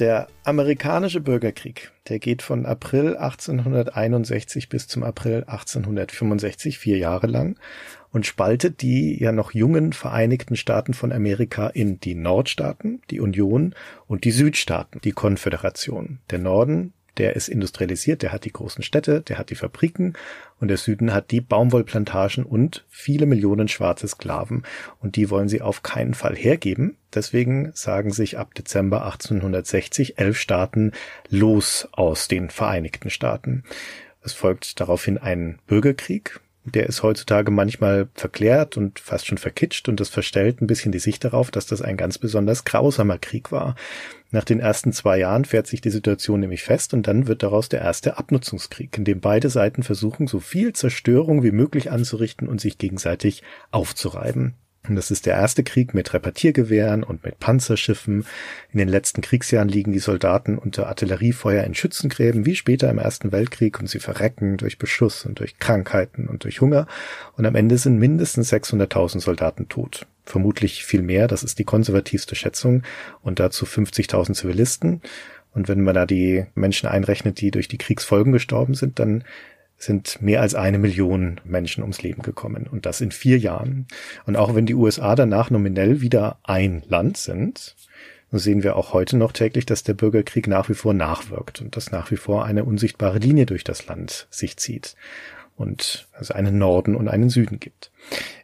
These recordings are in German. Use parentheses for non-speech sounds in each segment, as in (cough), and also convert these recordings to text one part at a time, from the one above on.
der amerikanische Bürgerkrieg, der geht von April 1861 bis zum April 1865, vier Jahre lang, und spaltet die ja noch jungen Vereinigten Staaten von Amerika in die Nordstaaten, die Union, und die Südstaaten, die Konföderation. Der Norden, der ist industrialisiert, der hat die großen Städte, der hat die Fabriken und der Süden hat die Baumwollplantagen und viele Millionen schwarze Sklaven und die wollen sie auf keinen Fall hergeben. Deswegen sagen sich ab Dezember 1860 elf Staaten los aus den Vereinigten Staaten. Es folgt daraufhin ein Bürgerkrieg, der ist heutzutage manchmal verklärt und fast schon verkitscht und das verstellt ein bisschen die Sicht darauf, dass das ein ganz besonders grausamer Krieg war. Nach den ersten zwei Jahren fährt sich die Situation nämlich fest und dann wird daraus der erste Abnutzungskrieg, in dem beide Seiten versuchen, so viel Zerstörung wie möglich anzurichten und sich gegenseitig aufzureiben. Und das ist der erste Krieg mit Repetiergewehren und mit Panzerschiffen. In den letzten Kriegsjahren liegen die Soldaten unter Artilleriefeuer in Schützengräben, wie später im Ersten Weltkrieg, und sie verrecken durch Beschuss und durch Krankheiten und durch Hunger. Und am Ende sind mindestens 600.000 Soldaten tot. Vermutlich viel mehr, das ist die konservativste Schätzung, und dazu 50.000 Zivilisten. Und wenn man da die Menschen einrechnet, die durch die Kriegsfolgen gestorben sind, dann sind mehr als eine Million Menschen ums Leben gekommen und das in vier Jahren. Und auch wenn die USA danach nominell wieder ein Land sind, sehen wir auch heute noch täglich, dass der Bürgerkrieg nach wie vor nachwirkt und dass nach wie vor eine unsichtbare Linie durch das Land sich zieht und es einen Norden und einen Süden gibt.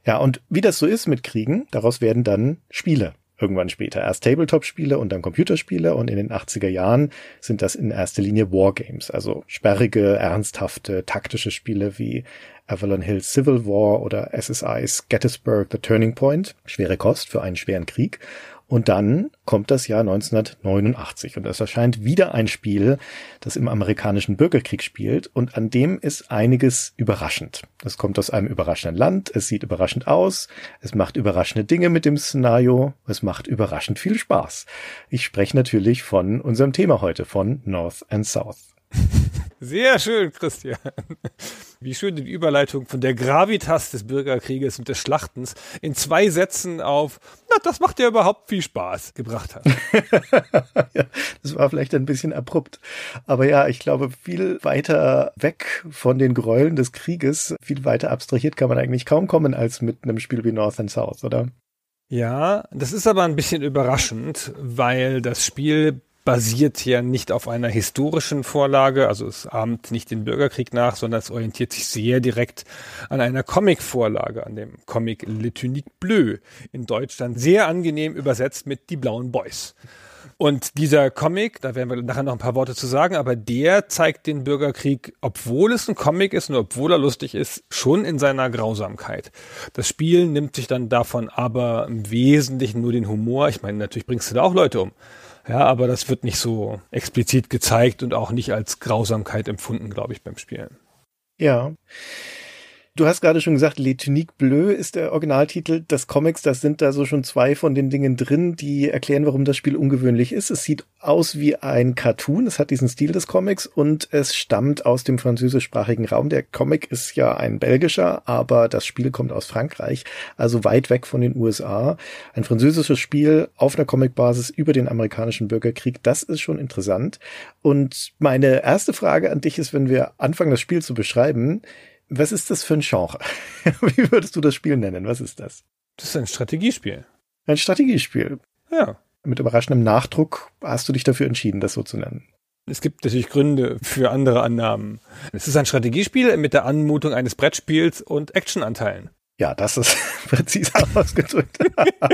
Ja, und wie das so ist mit Kriegen, daraus werden dann Spiele irgendwann später. Erst Tabletop-Spiele und dann Computerspiele und in den 80er Jahren sind das in erster Linie Wargames, also sperrige, ernsthafte, taktische Spiele wie Avalon Hill Civil War oder SSI's Gettysburg The Turning Point. Schwere Kost für einen schweren Krieg. Und dann kommt das Jahr 1989 und es erscheint wieder ein Spiel, das im amerikanischen Bürgerkrieg spielt und an dem ist einiges überraschend. Es kommt aus einem überraschenden Land, es sieht überraschend aus, es macht überraschende Dinge mit dem Szenario, es macht überraschend viel Spaß. Ich spreche natürlich von unserem Thema heute, von North and South. Sehr schön, Christian. Wie schön die Überleitung von der Gravitas des Bürgerkrieges und des Schlachtens in zwei Sätzen auf, na, das macht ja überhaupt viel Spaß, gebracht hat. (laughs) ja, das war vielleicht ein bisschen abrupt. Aber ja, ich glaube, viel weiter weg von den Gräueln des Krieges, viel weiter abstrahiert kann man eigentlich kaum kommen als mit einem Spiel wie North and South, oder? Ja, das ist aber ein bisschen überraschend, weil das Spiel basiert ja nicht auf einer historischen Vorlage, also es ahmt nicht den Bürgerkrieg nach, sondern es orientiert sich sehr direkt an einer Comic-Vorlage, an dem Comic Le Tunique Bleu, in Deutschland sehr angenehm übersetzt mit Die blauen Boys. Und dieser Comic, da werden wir nachher noch ein paar Worte zu sagen, aber der zeigt den Bürgerkrieg, obwohl es ein Comic ist und obwohl er lustig ist, schon in seiner Grausamkeit. Das Spiel nimmt sich dann davon aber im Wesentlichen nur den Humor. Ich meine, natürlich bringst du da auch Leute um. Ja, aber das wird nicht so explizit gezeigt und auch nicht als Grausamkeit empfunden, glaube ich, beim Spielen. Ja. Du hast gerade schon gesagt, Les Tuniques Bleu ist der Originaltitel des Comics. Das sind da so schon zwei von den Dingen drin, die erklären, warum das Spiel ungewöhnlich ist. Es sieht aus wie ein Cartoon. Es hat diesen Stil des Comics und es stammt aus dem französischsprachigen Raum. Der Comic ist ja ein belgischer, aber das Spiel kommt aus Frankreich, also weit weg von den USA. Ein französisches Spiel auf einer Comicbasis über den amerikanischen Bürgerkrieg. Das ist schon interessant. Und meine erste Frage an dich ist, wenn wir anfangen, das Spiel zu beschreiben, was ist das für ein Genre? (laughs) Wie würdest du das Spiel nennen? Was ist das? Das ist ein Strategiespiel. Ein Strategiespiel. Ja. Mit überraschendem Nachdruck hast du dich dafür entschieden, das so zu nennen. Es gibt natürlich Gründe für andere Annahmen. Es ist ein Strategiespiel mit der Anmutung eines Brettspiels und Actionanteilen. Ja, das ist (laughs) präziser ausgedrückt.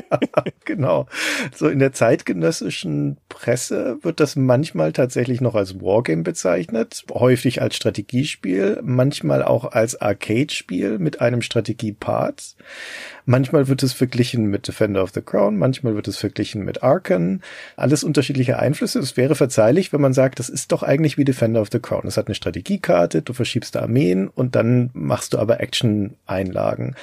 (laughs) genau. So in der zeitgenössischen Presse wird das manchmal tatsächlich noch als Wargame bezeichnet, häufig als Strategiespiel, manchmal auch als Arcade-Spiel mit einem Strategiepart. Manchmal wird es verglichen mit Defender of the Crown, manchmal wird es verglichen mit Arkan. Alles unterschiedliche Einflüsse. Es wäre verzeihlich, wenn man sagt, das ist doch eigentlich wie Defender of the Crown. Es hat eine Strategiekarte, du verschiebst Armeen und dann machst du aber Action-Einlagen.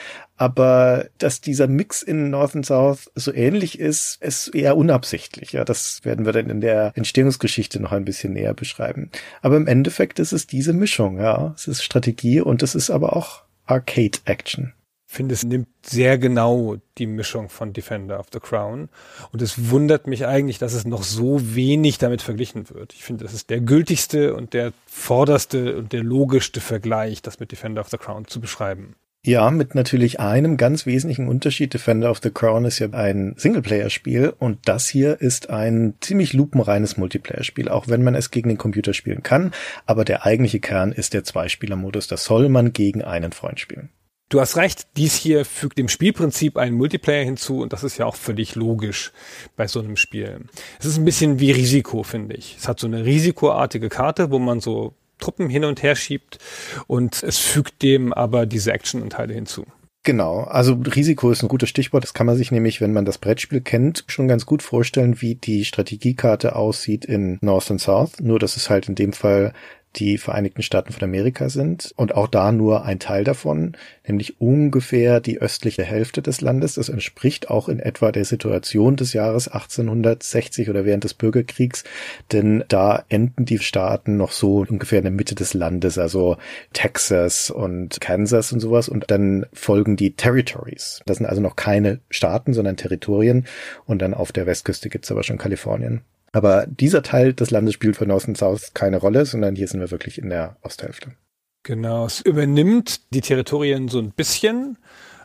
Aber dass dieser Mix in North and South so ähnlich ist, ist eher unabsichtlich. Ja, das werden wir dann in der Entstehungsgeschichte noch ein bisschen näher beschreiben. Aber im Endeffekt ist es diese Mischung. Ja, es ist Strategie und es ist aber auch Arcade-Action finde, es nimmt sehr genau die Mischung von Defender of the Crown. Und es wundert mich eigentlich, dass es noch so wenig damit verglichen wird. Ich finde, das ist der gültigste und der vorderste und der logischste Vergleich, das mit Defender of the Crown zu beschreiben. Ja, mit natürlich einem ganz wesentlichen Unterschied. Defender of the Crown ist ja ein Singleplayer-Spiel und das hier ist ein ziemlich lupenreines Multiplayer-Spiel, auch wenn man es gegen den Computer spielen kann. Aber der eigentliche Kern ist der Zweispieler-Modus. Das soll man gegen einen Freund spielen. Du hast recht, dies hier fügt dem Spielprinzip einen Multiplayer hinzu und das ist ja auch völlig logisch bei so einem Spiel. Es ist ein bisschen wie Risiko, finde ich. Es hat so eine risikoartige Karte, wo man so Truppen hin und her schiebt und es fügt dem aber diese Action-Anteile hinzu. Genau, also Risiko ist ein gutes Stichwort. Das kann man sich nämlich, wenn man das Brettspiel kennt, schon ganz gut vorstellen, wie die Strategiekarte aussieht in North and South. Nur, dass es halt in dem Fall die Vereinigten Staaten von Amerika sind und auch da nur ein Teil davon, nämlich ungefähr die östliche Hälfte des Landes. Das entspricht auch in etwa der Situation des Jahres 1860 oder während des Bürgerkriegs, denn da enden die Staaten noch so ungefähr in der Mitte des Landes, also Texas und Kansas und sowas und dann folgen die Territories. Das sind also noch keine Staaten, sondern Territorien und dann auf der Westküste gibt's aber schon Kalifornien. Aber dieser Teil des Landes spielt für North and South keine Rolle, sondern hier sind wir wirklich in der Osthälfte. Genau, es übernimmt die Territorien so ein bisschen,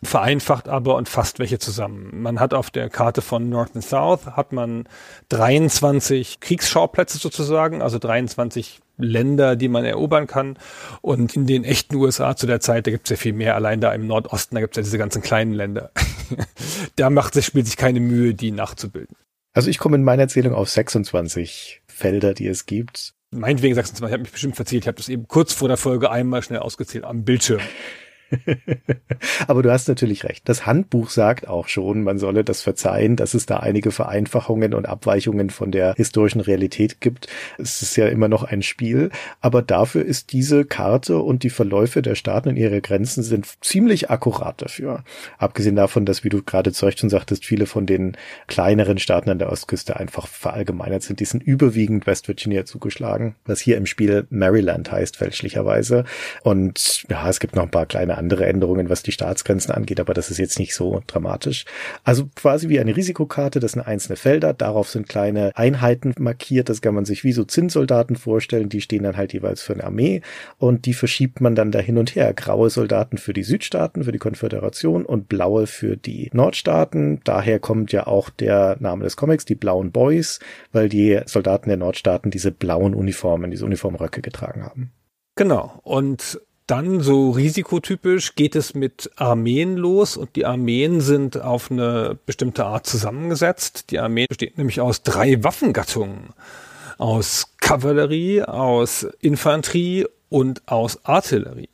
vereinfacht aber und fasst welche zusammen. Man hat auf der Karte von North and South hat man 23 Kriegsschauplätze sozusagen, also 23 Länder, die man erobern kann. Und in den echten USA zu der Zeit, da gibt es ja viel mehr. Allein da im Nordosten, da gibt es ja diese ganzen kleinen Länder. (laughs) da macht sich, spielt sich keine Mühe, die nachzubilden. Also ich komme in meiner Erzählung auf 26 Felder, die es gibt. Meinetwegen 26, ich habe mich bestimmt verzählt. Ich habe das eben kurz vor der Folge einmal schnell ausgezählt am Bildschirm. (laughs) Aber du hast natürlich recht. Das Handbuch sagt auch schon, man solle das verzeihen, dass es da einige Vereinfachungen und Abweichungen von der historischen Realität gibt. Es ist ja immer noch ein Spiel, aber dafür ist diese Karte und die Verläufe der Staaten und ihre Grenzen sind ziemlich akkurat dafür. Abgesehen davon, dass, wie du gerade zu Recht schon sagtest, viele von den kleineren Staaten an der Ostküste einfach verallgemeinert sind. Die sind überwiegend West Virginia zugeschlagen, was hier im Spiel Maryland heißt, fälschlicherweise. Und ja, es gibt noch ein paar kleine andere Änderungen, was die Staatsgrenzen angeht, aber das ist jetzt nicht so dramatisch. Also quasi wie eine Risikokarte, das sind einzelne Felder, darauf sind kleine Einheiten markiert, das kann man sich wie so Zinssoldaten vorstellen, die stehen dann halt jeweils für eine Armee und die verschiebt man dann da hin und her. Graue Soldaten für die Südstaaten, für die Konföderation und blaue für die Nordstaaten. Daher kommt ja auch der Name des Comics, die blauen Boys, weil die Soldaten der Nordstaaten diese blauen Uniformen, diese Uniformröcke getragen haben. Genau. Und dann so risikotypisch geht es mit Armeen los und die Armeen sind auf eine bestimmte Art zusammengesetzt. Die Armee besteht nämlich aus drei Waffengattungen. Aus Kavallerie, aus Infanterie und aus Artillerie.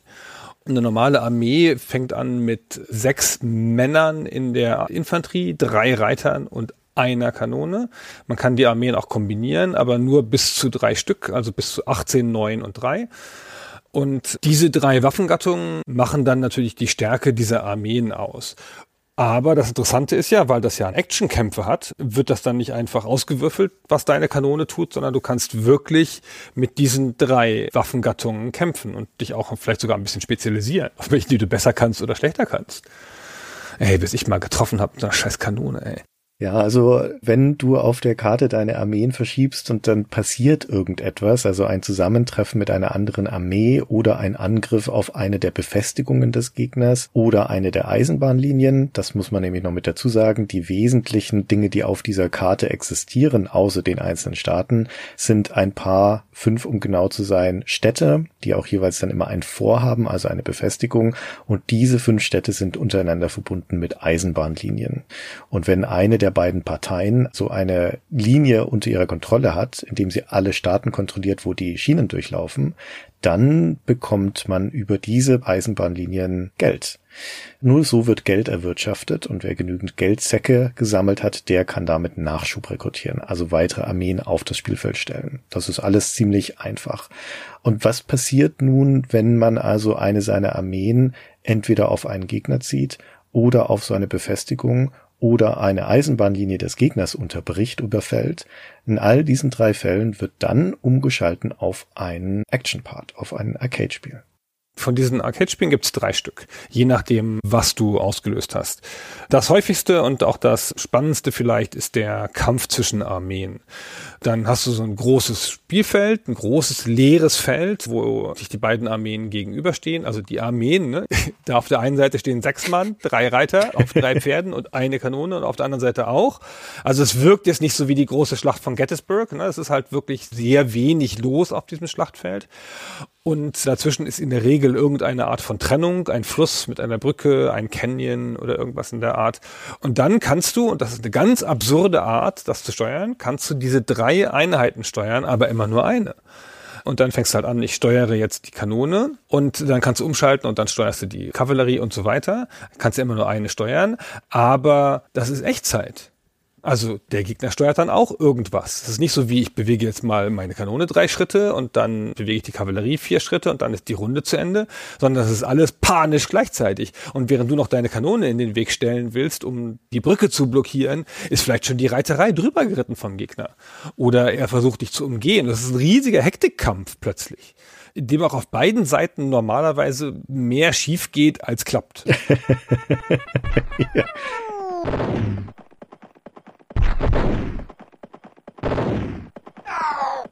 Eine normale Armee fängt an mit sechs Männern in der Infanterie, drei Reitern und einer Kanone. Man kann die Armeen auch kombinieren, aber nur bis zu drei Stück, also bis zu 18, 9 und 3. Und diese drei Waffengattungen machen dann natürlich die Stärke dieser Armeen aus. Aber das Interessante ist ja, weil das ja ein Actionkämpfe hat, wird das dann nicht einfach ausgewürfelt, was deine Kanone tut, sondern du kannst wirklich mit diesen drei Waffengattungen kämpfen und dich auch vielleicht sogar ein bisschen spezialisieren, auf welche die du besser kannst oder schlechter kannst. Ey, bis ich mal getroffen habe so einer scheiß Kanone, ey. Ja, also wenn du auf der Karte deine Armeen verschiebst und dann passiert irgendetwas, also ein Zusammentreffen mit einer anderen Armee oder ein Angriff auf eine der Befestigungen des Gegners oder eine der Eisenbahnlinien, das muss man nämlich noch mit dazu sagen, die wesentlichen Dinge, die auf dieser Karte existieren, außer den einzelnen Staaten, sind ein paar, fünf um genau zu sein, Städte, die auch jeweils dann immer ein Vorhaben, also eine Befestigung und diese fünf Städte sind untereinander verbunden mit Eisenbahnlinien. Und wenn eine der beiden Parteien so eine Linie unter ihrer Kontrolle hat, indem sie alle Staaten kontrolliert, wo die Schienen durchlaufen, dann bekommt man über diese Eisenbahnlinien Geld. Nur so wird Geld erwirtschaftet und wer genügend Geldsäcke gesammelt hat, der kann damit Nachschub rekrutieren, also weitere Armeen auf das Spielfeld stellen. Das ist alles ziemlich einfach. Und was passiert nun, wenn man also eine seiner Armeen entweder auf einen Gegner zieht oder auf so eine Befestigung oder eine Eisenbahnlinie des Gegners unterbricht, überfällt. In all diesen drei Fällen wird dann umgeschalten auf einen Action-Part, auf ein Arcade-Spiel. Von diesen Arcade-Spielen gibt es drei Stück, je nachdem, was du ausgelöst hast. Das häufigste und auch das spannendste vielleicht ist der Kampf zwischen Armeen. Dann hast du so ein großes Spielfeld, ein großes leeres Feld, wo sich die beiden Armeen gegenüberstehen. Also die Armeen, ne? (laughs) da auf der einen Seite stehen sechs Mann, drei Reiter auf drei (laughs) Pferden und eine Kanone und auf der anderen Seite auch. Also es wirkt jetzt nicht so wie die große Schlacht von Gettysburg. Ne? Es ist halt wirklich sehr wenig los auf diesem Schlachtfeld. Und dazwischen ist in der Regel irgendeine Art von Trennung, ein Fluss mit einer Brücke, ein Canyon oder irgendwas in der Art. Und dann kannst du, und das ist eine ganz absurde Art, das zu steuern, kannst du diese drei Einheiten steuern, aber immer nur eine. Und dann fängst du halt an, ich steuere jetzt die Kanone und dann kannst du umschalten und dann steuerst du die Kavallerie und so weiter. Kannst du immer nur eine steuern, aber das ist Echtzeit. Also der Gegner steuert dann auch irgendwas. Es ist nicht so wie ich bewege jetzt mal meine Kanone drei Schritte und dann bewege ich die Kavallerie vier Schritte und dann ist die Runde zu Ende, sondern das ist alles panisch gleichzeitig. Und während du noch deine Kanone in den Weg stellen willst, um die Brücke zu blockieren, ist vielleicht schon die Reiterei drüber geritten vom Gegner. Oder er versucht dich zu umgehen. Das ist ein riesiger Hektikkampf plötzlich in dem auch auf beiden Seiten normalerweise mehr schief geht als klappt. (laughs) (laughs) ja. Oh!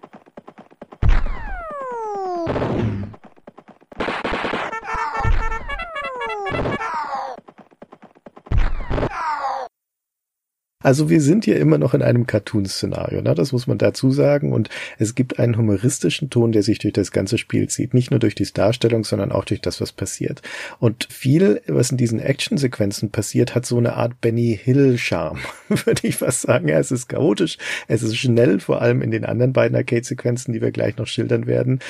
Also wir sind hier immer noch in einem Cartoon-Szenario, ne? das muss man dazu sagen. Und es gibt einen humoristischen Ton, der sich durch das ganze Spiel zieht. Nicht nur durch die Darstellung, sondern auch durch das, was passiert. Und viel, was in diesen Action-Sequenzen passiert, hat so eine Art Benny Hill-Charme, (laughs) würde ich fast sagen. Ja, es ist chaotisch, es ist schnell, vor allem in den anderen beiden Arcade-Sequenzen, die wir gleich noch schildern werden.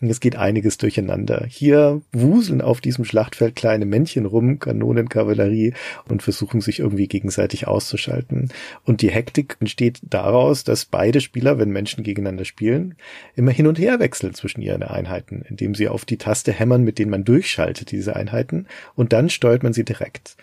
Und es geht einiges durcheinander. Hier wuseln auf diesem Schlachtfeld kleine Männchen rum, Kanonen, Kavallerie und versuchen sich irgendwie gegenseitig auszuschalten. Und die Hektik entsteht daraus, dass beide Spieler, wenn Menschen gegeneinander spielen, immer hin und her wechseln zwischen ihren Einheiten, indem sie auf die Taste hämmern, mit denen man durchschaltet, diese Einheiten, und dann steuert man sie direkt.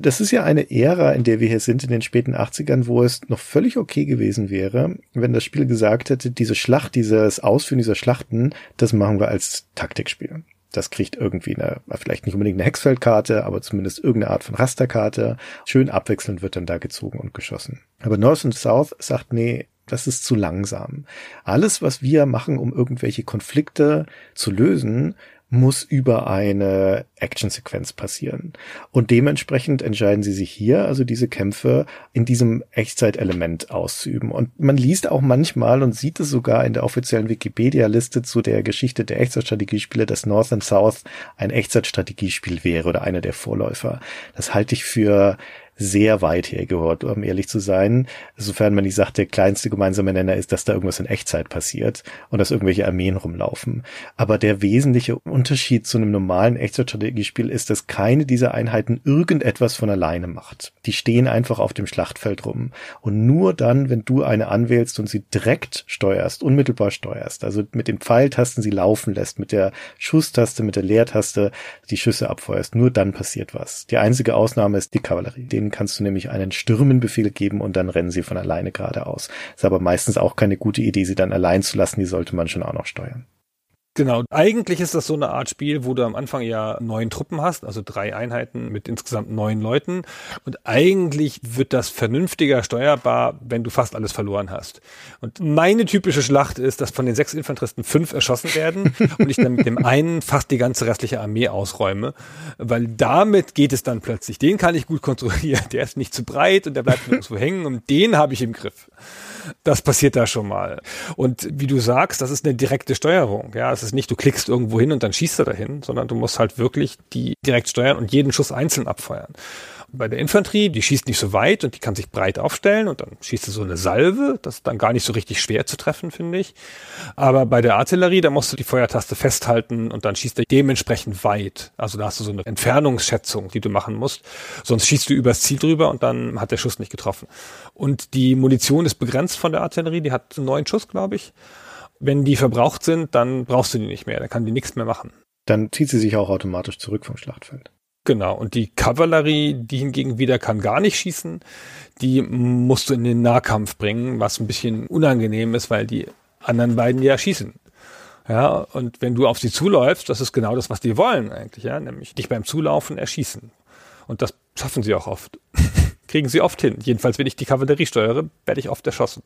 Das ist ja eine Ära, in der wir hier sind, in den späten 80ern, wo es noch völlig okay gewesen wäre, wenn das Spiel gesagt hätte, diese Schlacht, dieses Ausführen dieser Schlachten, das machen wir als Taktikspiel. Das kriegt irgendwie eine, vielleicht nicht unbedingt eine Hexfeldkarte, aber zumindest irgendeine Art von Rasterkarte. Schön abwechselnd wird dann da gezogen und geschossen. Aber North und South sagt, nee, das ist zu langsam. Alles, was wir machen, um irgendwelche Konflikte zu lösen, muss über eine Actionsequenz passieren. Und dementsprechend entscheiden sie sich hier, also diese Kämpfe in diesem Echtzeitelement auszuüben. Und man liest auch manchmal und sieht es sogar in der offiziellen Wikipedia-Liste zu der Geschichte der Echtzeitstrategiespiele, dass North and South ein Echtzeitstrategiespiel wäre oder einer der Vorläufer. Das halte ich für sehr weit hergehört, um ehrlich zu sein. Sofern man nicht sagt, der kleinste gemeinsame Nenner ist, dass da irgendwas in Echtzeit passiert und dass irgendwelche Armeen rumlaufen. Aber der wesentliche Unterschied zu einem normalen Echtzeitstrategiespiel ist, dass keine dieser Einheiten irgendetwas von alleine macht. Die stehen einfach auf dem Schlachtfeld rum. Und nur dann, wenn du eine anwählst und sie direkt steuerst, unmittelbar steuerst, also mit den Pfeiltasten sie laufen lässt, mit der Schusstaste, mit der Leertaste die Schüsse abfeuerst, nur dann passiert was. Die einzige Ausnahme ist die Kavallerie. Den denen kannst du nämlich einen Stürmenbefehl geben und dann rennen sie von alleine geradeaus. Ist aber meistens auch keine gute Idee, sie dann allein zu lassen, die sollte man schon auch noch steuern. Genau. Eigentlich ist das so eine Art Spiel, wo du am Anfang ja neun Truppen hast, also drei Einheiten mit insgesamt neun Leuten. Und eigentlich wird das vernünftiger steuerbar, wenn du fast alles verloren hast. Und meine typische Schlacht ist, dass von den sechs Infanteristen fünf erschossen werden (laughs) und ich dann mit dem einen fast die ganze restliche Armee ausräume. Weil damit geht es dann plötzlich. Den kann ich gut kontrollieren. Der ist nicht zu breit und der bleibt nirgendwo hängen und den habe ich im Griff. Das passiert da schon mal. Und wie du sagst, das ist eine direkte Steuerung. Ja, es ist nicht, du klickst irgendwo hin und dann schießt er dahin, sondern du musst halt wirklich die direkt steuern und jeden Schuss einzeln abfeuern bei der Infanterie, die schießt nicht so weit und die kann sich breit aufstellen und dann schießt du so eine Salve. Das ist dann gar nicht so richtig schwer zu treffen, finde ich. Aber bei der Artillerie, da musst du die Feuertaste festhalten und dann schießt er dementsprechend weit. Also da hast du so eine Entfernungsschätzung, die du machen musst. Sonst schießt du übers Ziel drüber und dann hat der Schuss nicht getroffen. Und die Munition ist begrenzt von der Artillerie. Die hat neun Schuss, glaube ich. Wenn die verbraucht sind, dann brauchst du die nicht mehr. Dann kann die nichts mehr machen. Dann zieht sie sich auch automatisch zurück vom Schlachtfeld. Genau, und die Kavallerie, die hingegen wieder kann gar nicht schießen, die musst du in den Nahkampf bringen, was ein bisschen unangenehm ist, weil die anderen beiden ja schießen. Ja, und wenn du auf sie zuläufst, das ist genau das, was die wollen eigentlich, ja, nämlich dich beim Zulaufen erschießen. Und das schaffen sie auch oft. (laughs) Kriegen sie oft hin. Jedenfalls, wenn ich die Kavallerie steuere, werde ich oft erschossen.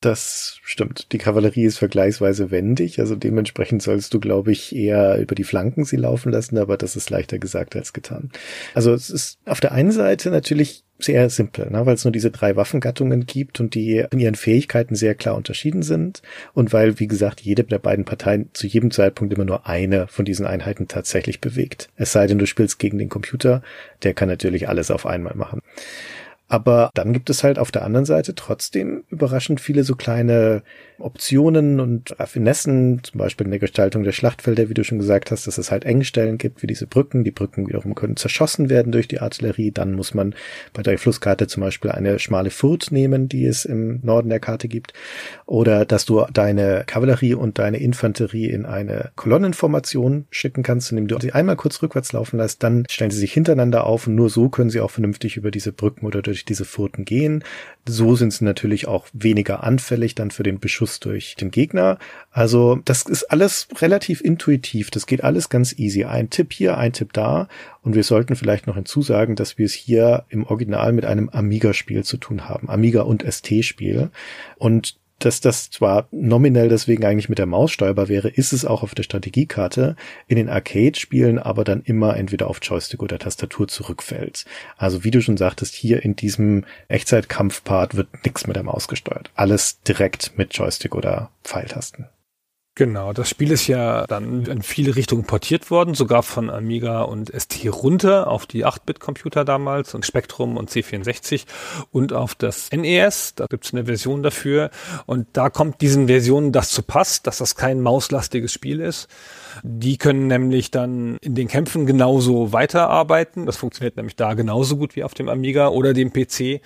Das stimmt. Die Kavallerie ist vergleichsweise wendig, also dementsprechend sollst du, glaube ich, eher über die Flanken sie laufen lassen, aber das ist leichter gesagt als getan. Also es ist auf der einen Seite natürlich sehr simpel, ne, weil es nur diese drei Waffengattungen gibt und die in ihren Fähigkeiten sehr klar unterschieden sind und weil, wie gesagt, jede der beiden Parteien zu jedem Zeitpunkt immer nur eine von diesen Einheiten tatsächlich bewegt. Es sei denn, du spielst gegen den Computer, der kann natürlich alles auf einmal machen. Aber dann gibt es halt auf der anderen Seite trotzdem überraschend viele so kleine Optionen und Raffinessen, zum Beispiel in der Gestaltung der Schlachtfelder, wie du schon gesagt hast, dass es halt Engstellen gibt, wie diese Brücken. Die Brücken wiederum können zerschossen werden durch die Artillerie. Dann muss man bei der Flusskarte zum Beispiel eine schmale Furt nehmen, die es im Norden der Karte gibt. Oder dass du deine Kavallerie und deine Infanterie in eine Kolonnenformation schicken kannst, indem du sie einmal kurz rückwärts laufen lässt, dann stellen sie sich hintereinander auf und nur so können sie auch vernünftig über diese Brücken oder durch diese Furten gehen. So sind sie natürlich auch weniger anfällig dann für den Beschuss Schuss durch den Gegner. Also das ist alles relativ intuitiv. Das geht alles ganz easy. Ein Tipp hier, ein Tipp da. Und wir sollten vielleicht noch hinzusagen, dass wir es hier im Original mit einem Amiga-Spiel zu tun haben. Amiga und ST-Spiel. Und dass das zwar nominell deswegen eigentlich mit der Maus steuerbar wäre, ist es auch auf der Strategiekarte, in den Arcade-Spielen aber dann immer entweder auf Joystick oder Tastatur zurückfällt. Also wie du schon sagtest, hier in diesem Echtzeitkampfpart wird nichts mit der Maus gesteuert. Alles direkt mit Joystick oder Pfeiltasten. Genau, das Spiel ist ja dann in viele Richtungen portiert worden, sogar von Amiga und ST runter auf die 8-Bit-Computer damals und Spectrum und C64 und auf das NES. Da gibt's eine Version dafür. Und da kommt diesen Versionen das zu Pass, dass das kein mauslastiges Spiel ist. Die können nämlich dann in den Kämpfen genauso weiterarbeiten. Das funktioniert nämlich da genauso gut wie auf dem Amiga oder dem PC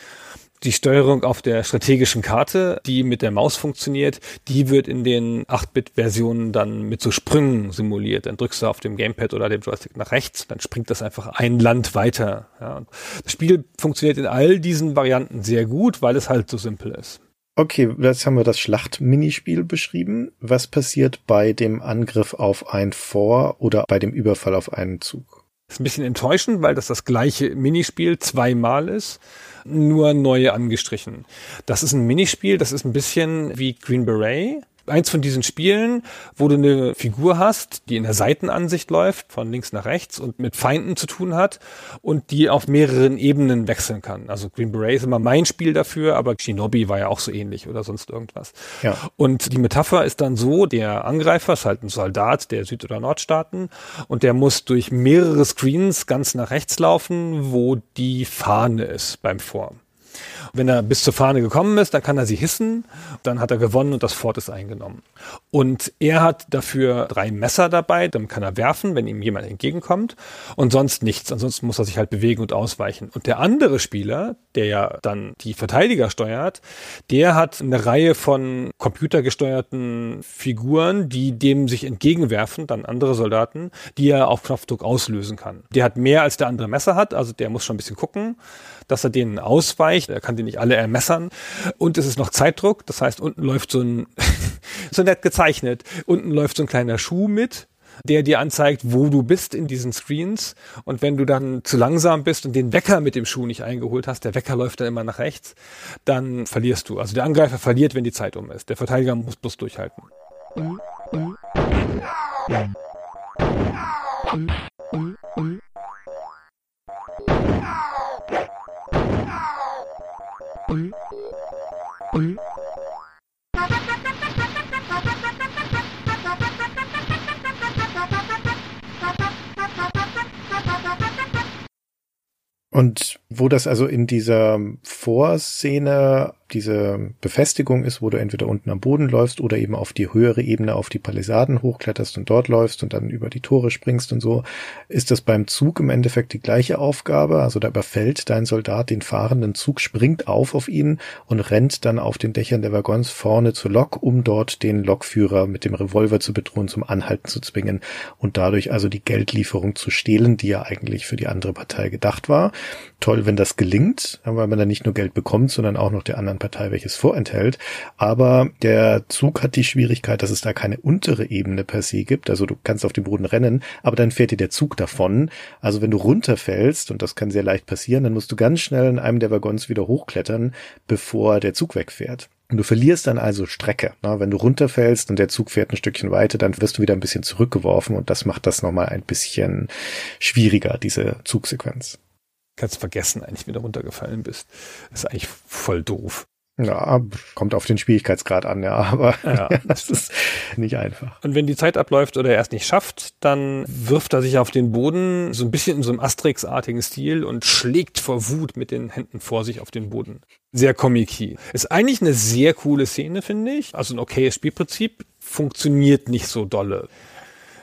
die Steuerung auf der strategischen Karte, die mit der Maus funktioniert, die wird in den 8-Bit-Versionen dann mit so Sprüngen simuliert. Dann drückst du auf dem Gamepad oder dem Joystick nach rechts, dann springt das einfach ein Land weiter. Ja. Das Spiel funktioniert in all diesen Varianten sehr gut, weil es halt so simpel ist. Okay, jetzt haben wir das Schlacht-Minispiel beschrieben. Was passiert bei dem Angriff auf ein Vor- oder bei dem Überfall auf einen Zug? Das ist ein bisschen enttäuschend, weil das das gleiche Minispiel zweimal ist nur neu angestrichen. Das ist ein Minispiel, das ist ein bisschen wie Green Beret eins von diesen Spielen, wo du eine Figur hast, die in der Seitenansicht läuft, von links nach rechts und mit Feinden zu tun hat und die auf mehreren Ebenen wechseln kann. Also Green Beret ist immer mein Spiel dafür, aber Shinobi war ja auch so ähnlich oder sonst irgendwas. Ja. Und die Metapher ist dann so, der Angreifer ist halt ein Soldat der Süd- oder Nordstaaten und der muss durch mehrere Screens ganz nach rechts laufen, wo die Fahne ist beim Form. Wenn er bis zur Fahne gekommen ist, dann kann er sie hissen, dann hat er gewonnen und das Fort ist eingenommen. Und er hat dafür drei Messer dabei, dann kann er werfen, wenn ihm jemand entgegenkommt und sonst nichts. Ansonsten muss er sich halt bewegen und ausweichen. Und der andere Spieler, der ja dann die Verteidiger steuert, der hat eine Reihe von computergesteuerten Figuren, die dem sich entgegenwerfen, dann andere Soldaten, die er auf Knopfdruck auslösen kann. Der hat mehr als der andere Messer hat, also der muss schon ein bisschen gucken, dass er denen ausweicht. Er kann die nicht alle ermessern. Und es ist noch Zeitdruck, das heißt, unten läuft so ein, (laughs) so nett gezeichnet, unten läuft so ein kleiner Schuh mit, der dir anzeigt, wo du bist in diesen Screens. Und wenn du dann zu langsam bist und den Wecker mit dem Schuh nicht eingeholt hast, der Wecker läuft dann immer nach rechts, dann verlierst du. Also der Angreifer verliert, wenn die Zeit um ist. Der Verteidiger muss bloß durchhalten. Und wo das also in dieser Vorszene diese Befestigung ist, wo du entweder unten am Boden läufst oder eben auf die höhere Ebene, auf die Palisaden hochkletterst und dort läufst und dann über die Tore springst und so, ist das beim Zug im Endeffekt die gleiche Aufgabe. Also da überfällt dein Soldat den fahrenden Zug, springt auf auf ihn und rennt dann auf den Dächern der Waggons vorne zur Lok, um dort den Lokführer mit dem Revolver zu bedrohen, zum Anhalten zu zwingen und dadurch also die Geldlieferung zu stehlen, die ja eigentlich für die andere Partei gedacht war. Toll, wenn das gelingt, weil man dann nicht nur Geld bekommt, sondern auch noch der anderen Partei welches vorenthält. Aber der Zug hat die Schwierigkeit, dass es da keine untere Ebene per se gibt. Also du kannst auf dem Boden rennen, aber dann fährt dir der Zug davon. Also wenn du runterfällst, und das kann sehr leicht passieren, dann musst du ganz schnell in einem der Waggons wieder hochklettern, bevor der Zug wegfährt. Und du verlierst dann also Strecke. Na, wenn du runterfällst und der Zug fährt ein Stückchen weiter, dann wirst du wieder ein bisschen zurückgeworfen und das macht das nochmal ein bisschen schwieriger, diese Zugsequenz. Kannst vergessen, eigentlich, wenn du runtergefallen bist. Das ist eigentlich voll doof. Ja, kommt auf den Schwierigkeitsgrad an, ja, aber (laughs) ja. das ist nicht einfach. Und wenn die Zeit abläuft oder er es nicht schafft, dann wirft er sich auf den Boden, so ein bisschen in so einem Asterix-artigen Stil und schlägt vor Wut mit den Händen vor sich auf den Boden. Sehr comic Ist eigentlich eine sehr coole Szene, finde ich. Also ein okayes Spielprinzip, funktioniert nicht so dolle.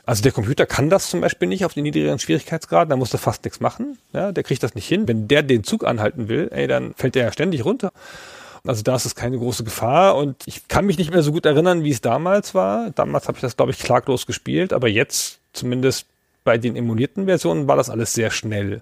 Also der Computer kann das zum Beispiel nicht auf den niedrigeren Schwierigkeitsgraden, da muss er fast nichts machen. Ja, der kriegt das nicht hin. Wenn der den Zug anhalten will, ey, dann fällt der ja ständig runter. Also da ist es keine große Gefahr und ich kann mich nicht mehr so gut erinnern, wie es damals war. Damals habe ich das, glaube ich, klaglos gespielt, aber jetzt, zumindest bei den emulierten Versionen, war das alles sehr schnell.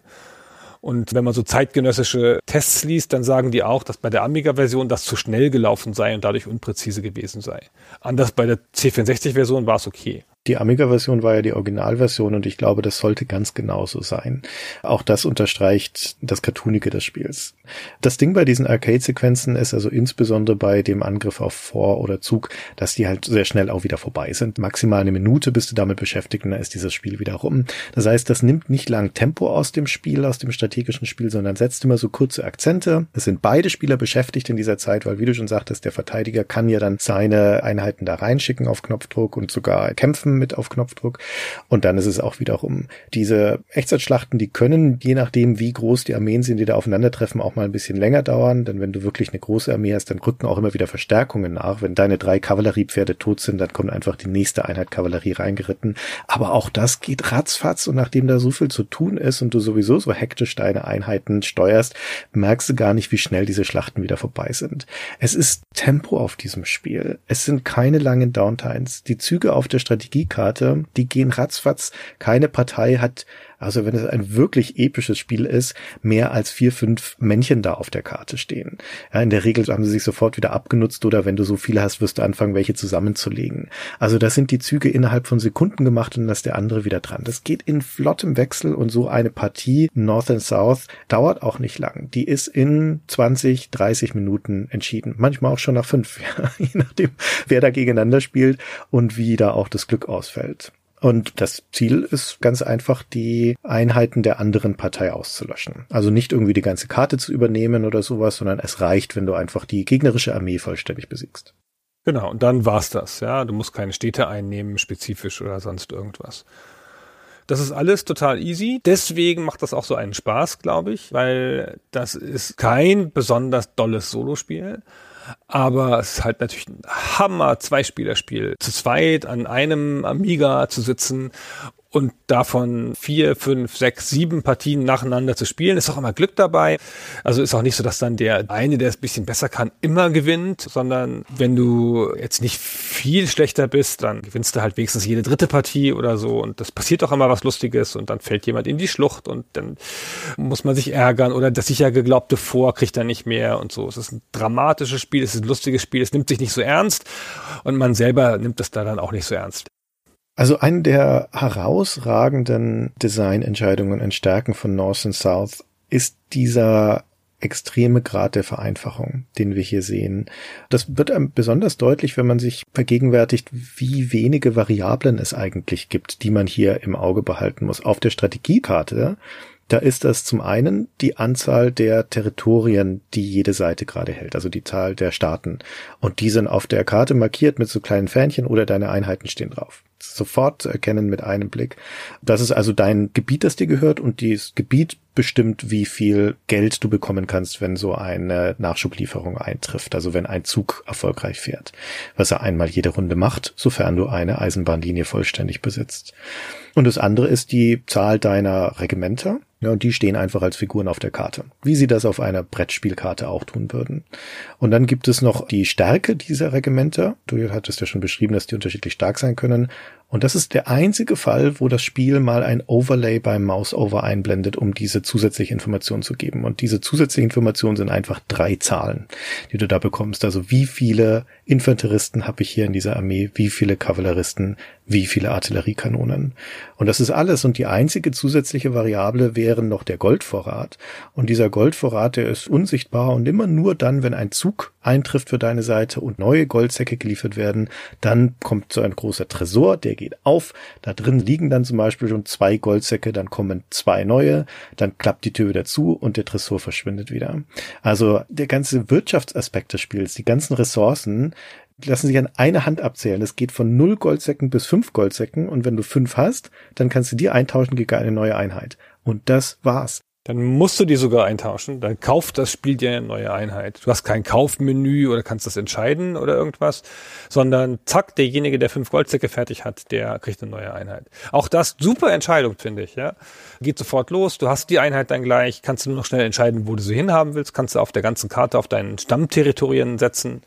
Und wenn man so zeitgenössische Tests liest, dann sagen die auch, dass bei der Amiga-Version das zu schnell gelaufen sei und dadurch unpräzise gewesen sei. Anders bei der C64-Version war es okay. Die Amiga-Version war ja die Originalversion und ich glaube, das sollte ganz genauso sein. Auch das unterstreicht das Cartoonige des Spiels. Das Ding bei diesen Arcade-Sequenzen ist also insbesondere bei dem Angriff auf Vor- oder Zug, dass die halt sehr schnell auch wieder vorbei sind. Maximal eine Minute bist du damit beschäftigt und dann ist dieses Spiel wieder rum. Das heißt, das nimmt nicht lang Tempo aus dem Spiel, aus dem strategischen Spiel, sondern setzt immer so kurze Akzente. Es sind beide Spieler beschäftigt in dieser Zeit, weil wie du schon sagtest, der Verteidiger kann ja dann seine Einheiten da reinschicken auf Knopfdruck und sogar kämpfen mit auf Knopfdruck. Und dann ist es auch wiederum diese Echtzeitschlachten, die können, je nachdem, wie groß die Armeen sind, die da aufeinandertreffen, auch mal ein bisschen länger dauern. Denn wenn du wirklich eine große Armee hast, dann rücken auch immer wieder Verstärkungen nach. Wenn deine drei Kavalleriepferde tot sind, dann kommt einfach die nächste Einheit Kavallerie reingeritten. Aber auch das geht ratzfatz und nachdem da so viel zu tun ist und du sowieso so hektisch deine Einheiten steuerst, merkst du gar nicht, wie schnell diese Schlachten wieder vorbei sind. Es ist Tempo auf diesem Spiel. Es sind keine langen Downtimes. Die Züge auf der Strategie Strategiekarte, die gehen ratzfatz. Keine Partei hat also wenn es ein wirklich episches Spiel ist, mehr als vier, fünf Männchen da auf der Karte stehen. Ja, in der Regel haben sie sich sofort wieder abgenutzt oder wenn du so viele hast, wirst du anfangen, welche zusammenzulegen. Also das sind die Züge innerhalb von Sekunden gemacht und dann ist der andere wieder dran. Das geht in flottem Wechsel und so eine Partie North and South dauert auch nicht lang. Die ist in 20, 30 Minuten entschieden. Manchmal auch schon nach fünf, (laughs) ja, je nachdem, wer da gegeneinander spielt und wie da auch das Glück ausfällt. Und das Ziel ist ganz einfach, die Einheiten der anderen Partei auszulöschen. Also nicht irgendwie die ganze Karte zu übernehmen oder sowas, sondern es reicht, wenn du einfach die gegnerische Armee vollständig besiegst. Genau, und dann war's das, ja. Du musst keine Städte einnehmen, spezifisch oder sonst irgendwas. Das ist alles total easy. Deswegen macht das auch so einen Spaß, glaube ich, weil das ist kein besonders dolles Solospiel. Aber es ist halt natürlich ein Hammer Zweispielerspiel. Zu zweit an einem Amiga zu sitzen und davon vier, fünf, sechs, sieben Partien nacheinander zu spielen, ist auch immer Glück dabei. Also ist auch nicht so, dass dann der eine, der es ein bisschen besser kann, immer gewinnt, sondern wenn du jetzt nicht viel schlechter bist, dann gewinnst du halt wenigstens jede dritte Partie oder so und das passiert auch immer was Lustiges und dann fällt jemand in die Schlucht und dann muss man sich ärgern oder das sicher geglaubte Vor kriegt er nicht mehr und so. Es ist ein dramatisches Spiel, es ist ein lustiges Spiel, es nimmt sich nicht so ernst und man selber nimmt das da dann auch nicht so ernst. Also eine der herausragenden Designentscheidungen und Stärken von North and South ist dieser extreme Grad der Vereinfachung, den wir hier sehen. Das wird besonders deutlich, wenn man sich vergegenwärtigt, wie wenige Variablen es eigentlich gibt, die man hier im Auge behalten muss. Auf der Strategiekarte da ist das zum einen die Anzahl der Territorien, die jede Seite gerade hält, also die Zahl der Staaten. Und die sind auf der Karte markiert mit so kleinen Fähnchen oder deine Einheiten stehen drauf sofort zu erkennen mit einem Blick. Das ist also dein Gebiet, das dir gehört und dieses Gebiet bestimmt, wie viel Geld du bekommen kannst, wenn so eine Nachschublieferung eintrifft, also wenn ein Zug erfolgreich fährt, was er einmal jede Runde macht, sofern du eine Eisenbahnlinie vollständig besitzt. Und das andere ist die Zahl deiner Regimenter. Ja, und die stehen einfach als Figuren auf der Karte, wie sie das auf einer Brettspielkarte auch tun würden. Und dann gibt es noch die Stärke dieser Regimenter. Du hattest ja schon beschrieben, dass die unterschiedlich stark sein können. Und das ist der einzige Fall, wo das Spiel mal ein Overlay beim Mouse-Over einblendet, um diese zusätzliche Information zu geben. Und diese zusätzliche Information sind einfach drei Zahlen, die du da bekommst. Also wie viele Infanteristen habe ich hier in dieser Armee, wie viele Kavalleristen, wie viele Artilleriekanonen. Und das ist alles. Und die einzige zusätzliche Variable wäre noch der Goldvorrat. Und dieser Goldvorrat, der ist unsichtbar und immer nur dann, wenn ein Zug eintrifft für deine Seite und neue Goldsäcke geliefert werden, dann kommt so ein großer Tresor, der geht auf. Da drin liegen dann zum Beispiel schon zwei Goldsäcke, dann kommen zwei neue, dann klappt die Tür wieder zu und der Tresor verschwindet wieder. Also der ganze Wirtschaftsaspekt des Spiels, die ganzen Ressourcen, lassen sich an eine Hand abzählen. Es geht von null Goldsäcken bis fünf Goldsäcken und wenn du fünf hast, dann kannst du die eintauschen gegen eine neue Einheit. Und das war's. Dann musst du die sogar eintauschen. Dann kauft das Spiel dir eine neue Einheit. Du hast kein Kaufmenü oder kannst das entscheiden oder irgendwas, sondern zack, derjenige, der fünf Goldsäcke fertig hat, der kriegt eine neue Einheit. Auch das super Entscheidung, finde ich, ja. Geht sofort los. Du hast die Einheit dann gleich, kannst du nur noch schnell entscheiden, wo du sie hinhaben willst, kannst du auf der ganzen Karte auf deinen Stammterritorien setzen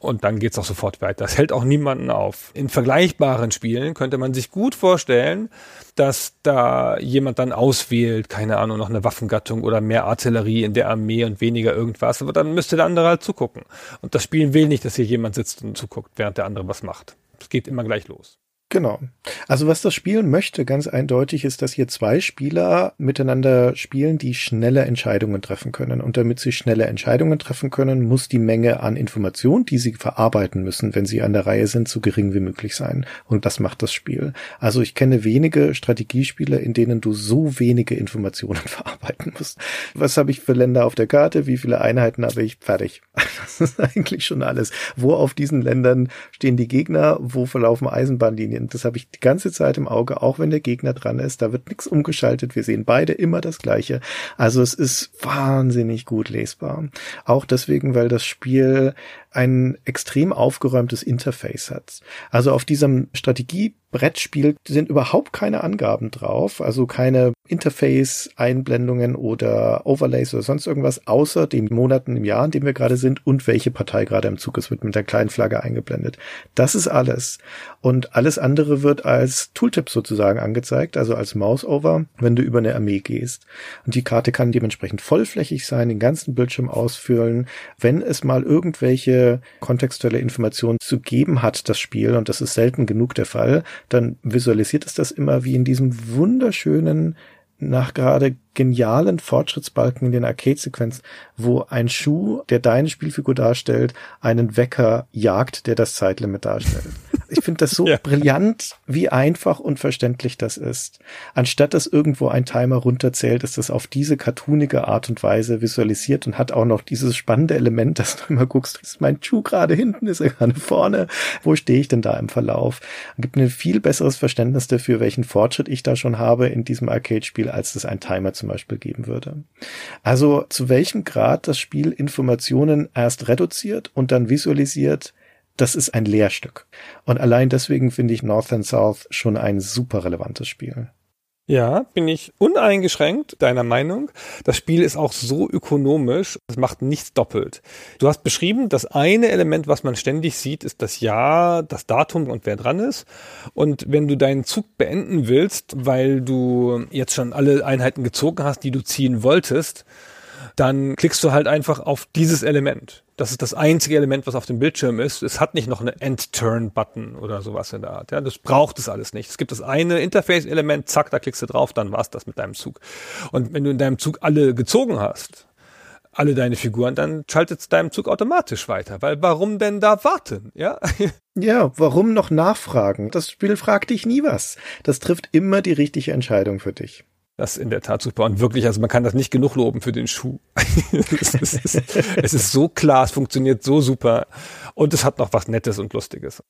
und dann geht's auch sofort weiter. Das hält auch niemanden auf. In vergleichbaren Spielen könnte man sich gut vorstellen, dass da jemand dann auswählt, keine Ahnung, noch eine Waffengattung oder mehr Artillerie in der Armee und weniger irgendwas, aber dann müsste der andere halt zugucken. Und das Spiel will nicht, dass hier jemand sitzt und zuguckt, während der andere was macht. Es geht immer gleich los. Genau. Also was das Spiel möchte, ganz eindeutig, ist, dass hier zwei Spieler miteinander spielen, die schnelle Entscheidungen treffen können. Und damit sie schnelle Entscheidungen treffen können, muss die Menge an Informationen, die sie verarbeiten müssen, wenn sie an der Reihe sind, so gering wie möglich sein. Und das macht das Spiel. Also ich kenne wenige Strategiespiele, in denen du so wenige Informationen (laughs) verarbeiten musst. Was habe ich für Länder auf der Karte? Wie viele Einheiten habe ich? Fertig. (laughs) Das ist eigentlich schon alles. Wo auf diesen Ländern stehen die Gegner? Wo verlaufen Eisenbahnlinien? Sehen. Das habe ich die ganze Zeit im Auge, auch wenn der Gegner dran ist. Da wird nichts umgeschaltet. Wir sehen beide immer das Gleiche. Also es ist wahnsinnig gut lesbar. Auch deswegen, weil das Spiel ein extrem aufgeräumtes Interface hat. Also auf diesem Strategie Brettspiel sind überhaupt keine Angaben drauf, also keine Interface-Einblendungen oder Overlays oder sonst irgendwas, außer den Monaten im Jahr, in dem wir gerade sind und welche Partei gerade im Zug ist, wird mit der kleinen Flagge eingeblendet. Das ist alles. Und alles andere wird als Tooltip sozusagen angezeigt, also als Mouse-Over, wenn du über eine Armee gehst. Und die Karte kann dementsprechend vollflächig sein, den ganzen Bildschirm ausfüllen. Wenn es mal irgendwelche kontextuelle Informationen zu geben hat, das Spiel, und das ist selten genug der Fall, dann visualisiert es das immer wie in diesem wunderschönen nach gerade genialen Fortschrittsbalken in den Arcade-Sequenzen, wo ein Schuh, der deine Spielfigur darstellt, einen Wecker jagt, der das Zeitlimit darstellt. Ich finde das so (laughs) ja. brillant, wie einfach und verständlich das ist. Anstatt dass irgendwo ein Timer runterzählt, ist das auf diese cartoonige Art und Weise visualisiert und hat auch noch dieses spannende Element, dass du immer guckst, ist mein Schuh gerade hinten, ist er gerade vorne, wo stehe ich denn da im Verlauf? Und gibt mir ein viel besseres Verständnis dafür, welchen Fortschritt ich da schon habe in diesem Arcade-Spiel, als das ein Timer zum Beispiel geben würde. Also zu welchem Grad das Spiel Informationen erst reduziert und dann visualisiert, das ist ein Lehrstück. Und allein deswegen finde ich North and South schon ein super relevantes Spiel. Ja, bin ich uneingeschränkt deiner Meinung. Das Spiel ist auch so ökonomisch, es macht nichts doppelt. Du hast beschrieben, das eine Element, was man ständig sieht, ist das Jahr, das Datum und wer dran ist. Und wenn du deinen Zug beenden willst, weil du jetzt schon alle Einheiten gezogen hast, die du ziehen wolltest, dann klickst du halt einfach auf dieses Element. Das ist das einzige Element, was auf dem Bildschirm ist. Es hat nicht noch eine End-Turn-Button oder sowas in der Art. Ja, das braucht es alles nicht. Es gibt das eine Interface-Element, zack, da klickst du drauf, dann war's das mit deinem Zug. Und wenn du in deinem Zug alle gezogen hast, alle deine Figuren, dann schaltet es deinem Zug automatisch weiter. Weil warum denn da warten? Ja? (laughs) ja, warum noch nachfragen? Das Spiel fragt dich nie was. Das trifft immer die richtige Entscheidung für dich. Das in der Tat super. Und wirklich, also man kann das nicht genug loben für den Schuh. (laughs) es, ist, es ist so klar, es funktioniert so super. Und es hat noch was Nettes und Lustiges.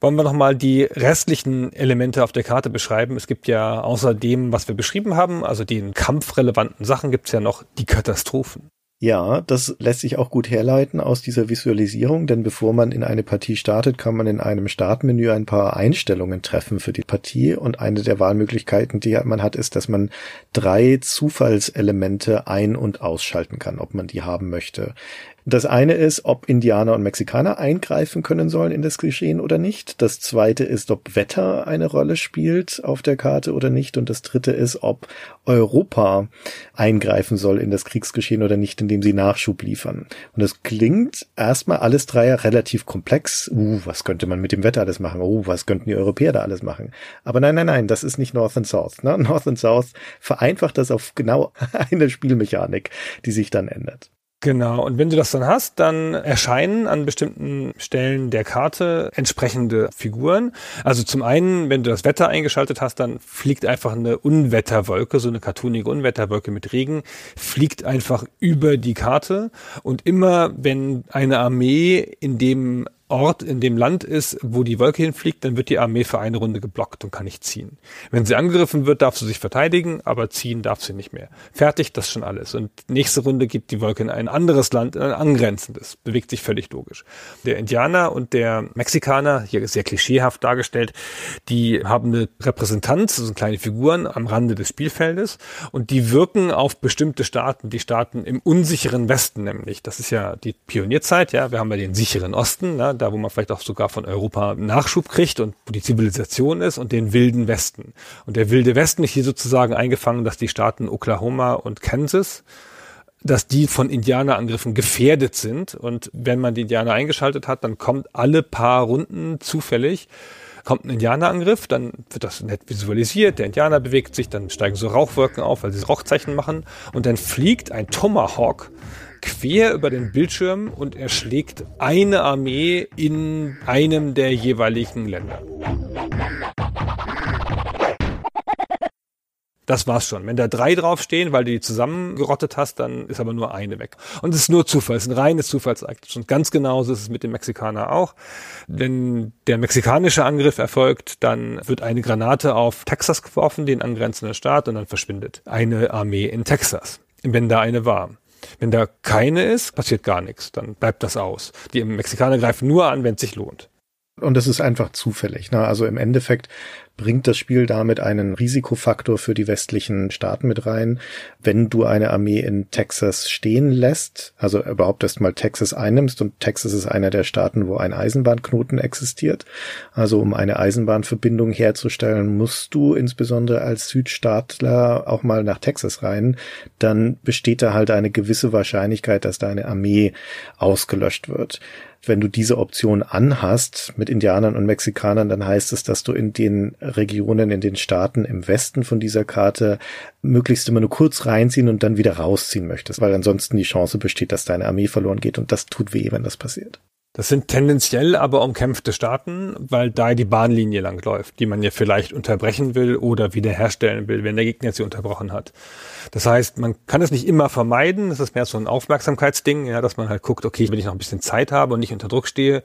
Wollen wir nochmal die restlichen Elemente auf der Karte beschreiben? Es gibt ja außer dem, was wir beschrieben haben, also den kampfrelevanten Sachen, gibt es ja noch die Katastrophen. Ja, das lässt sich auch gut herleiten aus dieser Visualisierung, denn bevor man in eine Partie startet, kann man in einem Startmenü ein paar Einstellungen treffen für die Partie und eine der Wahlmöglichkeiten, die man hat, ist, dass man drei Zufallselemente ein- und ausschalten kann, ob man die haben möchte. Das eine ist, ob Indianer und Mexikaner eingreifen können sollen in das Geschehen oder nicht. Das zweite ist, ob Wetter eine Rolle spielt auf der Karte oder nicht. Und das dritte ist, ob Europa eingreifen soll in das Kriegsgeschehen oder nicht, indem sie Nachschub liefern. Und das klingt erstmal alles drei relativ komplex. Uh, was könnte man mit dem Wetter alles machen? Uh, was könnten die Europäer da alles machen? Aber nein, nein, nein, das ist nicht North and South. Ne? (laughs) North and South vereinfacht das auf genau (laughs) eine Spielmechanik, die sich dann ändert. Genau, und wenn du das dann hast, dann erscheinen an bestimmten Stellen der Karte entsprechende Figuren. Also zum einen, wenn du das Wetter eingeschaltet hast, dann fliegt einfach eine Unwetterwolke, so eine cartoonige Unwetterwolke mit Regen, fliegt einfach über die Karte. Und immer, wenn eine Armee in dem Ort in dem Land ist, wo die Wolke hinfliegt, dann wird die Armee für eine Runde geblockt und kann nicht ziehen. Wenn sie angegriffen wird, darf sie sich verteidigen, aber ziehen darf sie nicht mehr. Fertig, das schon alles. Und nächste Runde geht die Wolke in ein anderes Land, in ein angrenzendes. Bewegt sich völlig logisch. Der Indianer und der Mexikaner, hier sehr klischeehaft dargestellt, die haben eine Repräsentanz, also kleine Figuren am Rande des Spielfeldes und die wirken auf bestimmte Staaten, die Staaten im unsicheren Westen nämlich. Das ist ja die Pionierzeit, ja. Wir haben ja den sicheren Osten, ne? Da wo man vielleicht auch sogar von Europa Nachschub kriegt und wo die Zivilisation ist und den wilden Westen. Und der wilde Westen ist hier sozusagen eingefangen, dass die Staaten Oklahoma und Kansas dass die von Indianerangriffen gefährdet sind. Und wenn man die Indianer eingeschaltet hat, dann kommt alle paar Runden zufällig kommt ein Indianerangriff, dann wird das nett visualisiert, der Indianer bewegt sich, dann steigen so Rauchwolken auf, weil sie Rauchzeichen machen und dann fliegt ein Tomahawk quer über den Bildschirm und erschlägt eine Armee in einem der jeweiligen Länder. Das war's schon. Wenn da drei draufstehen, weil du die zusammengerottet hast, dann ist aber nur eine weg. Und es ist nur Zufall, es ist ein reines Zufallsakt. Und ganz genauso ist es mit dem Mexikaner auch. Wenn der mexikanische Angriff erfolgt, dann wird eine Granate auf Texas geworfen, den angrenzenden Staat, und dann verschwindet eine Armee in Texas, wenn da eine war. Wenn da keine ist, passiert gar nichts. Dann bleibt das aus. Die Mexikaner greifen nur an, wenn es sich lohnt. Und das ist einfach zufällig. Ne? Also im Endeffekt bringt das Spiel damit einen Risikofaktor für die westlichen Staaten mit rein. Wenn du eine Armee in Texas stehen lässt, also überhaupt erst mal Texas einnimmst, und Texas ist einer der Staaten, wo ein Eisenbahnknoten existiert. Also um eine Eisenbahnverbindung herzustellen, musst du insbesondere als Südstaatler auch mal nach Texas rein. Dann besteht da halt eine gewisse Wahrscheinlichkeit, dass deine Armee ausgelöscht wird wenn du diese Option anhast mit Indianern und Mexikanern, dann heißt es, dass du in den Regionen, in den Staaten im Westen von dieser Karte möglichst immer nur kurz reinziehen und dann wieder rausziehen möchtest, weil ansonsten die Chance besteht, dass deine Armee verloren geht und das tut weh, wenn das passiert. Das sind tendenziell aber umkämpfte Staaten, weil da die Bahnlinie lang läuft, die man ja vielleicht unterbrechen will oder wiederherstellen will, wenn der Gegner sie unterbrochen hat. Das heißt, man kann es nicht immer vermeiden. Das ist mehr so ein Aufmerksamkeitsding, ja, dass man halt guckt, okay, wenn ich noch ein bisschen Zeit habe und nicht unter Druck stehe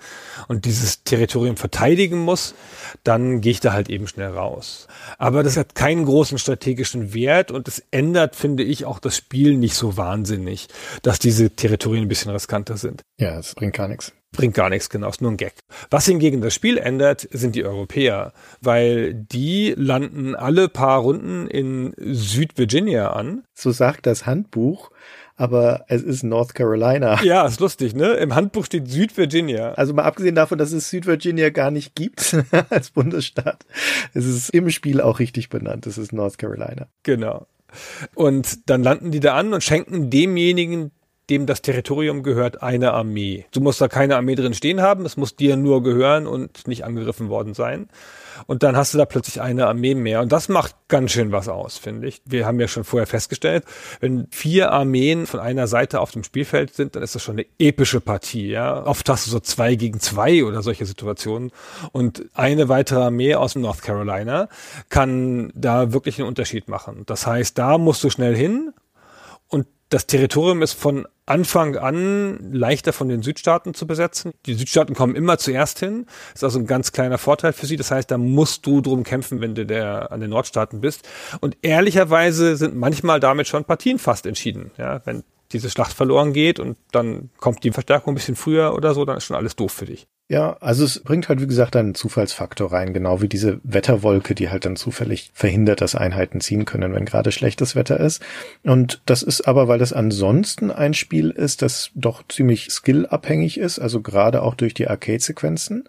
und dieses Territorium verteidigen muss, dann gehe ich da halt eben schnell raus. Aber das hat keinen großen strategischen Wert und es ändert, finde ich, auch das Spiel nicht so wahnsinnig, dass diese Territorien ein bisschen riskanter sind. Ja, es bringt gar nichts. Bringt gar nichts genau, ist nur ein Gag. Was hingegen das Spiel ändert, sind die Europäer, weil die landen alle paar Runden in Südvirginia an. So sagt das Handbuch aber es ist North Carolina. Ja, ist lustig, ne? Im Handbuch steht Südvirginia. Also mal abgesehen davon, dass es Südvirginia gar nicht gibt (laughs) als Bundesstaat, es ist im Spiel auch richtig benannt. Es ist North Carolina. Genau. Und dann landen die da an und schenken demjenigen, dem das Territorium gehört, eine Armee. Du musst da keine Armee drin stehen haben, es muss dir nur gehören und nicht angegriffen worden sein. Und dann hast du da plötzlich eine Armee mehr. Und das macht ganz schön was aus, finde ich. Wir haben ja schon vorher festgestellt, wenn vier Armeen von einer Seite auf dem Spielfeld sind, dann ist das schon eine epische Partie. Ja? Oft hast du so zwei gegen zwei oder solche Situationen. Und eine weitere Armee aus dem North Carolina kann da wirklich einen Unterschied machen. Das heißt, da musst du schnell hin. Das Territorium ist von Anfang an leichter von den Südstaaten zu besetzen. Die Südstaaten kommen immer zuerst hin. Das ist also ein ganz kleiner Vorteil für sie. Das heißt, da musst du drum kämpfen, wenn du der, an den Nordstaaten bist. Und ehrlicherweise sind manchmal damit schon Partien fast entschieden. Ja, wenn diese Schlacht verloren geht und dann kommt die Verstärkung ein bisschen früher oder so, dann ist schon alles doof für dich. Ja, also es bringt halt, wie gesagt, einen Zufallsfaktor rein, genau wie diese Wetterwolke, die halt dann zufällig verhindert, dass Einheiten ziehen können, wenn gerade schlechtes Wetter ist. Und das ist aber, weil das ansonsten ein Spiel ist, das doch ziemlich skillabhängig ist, also gerade auch durch die Arcade-Sequenzen.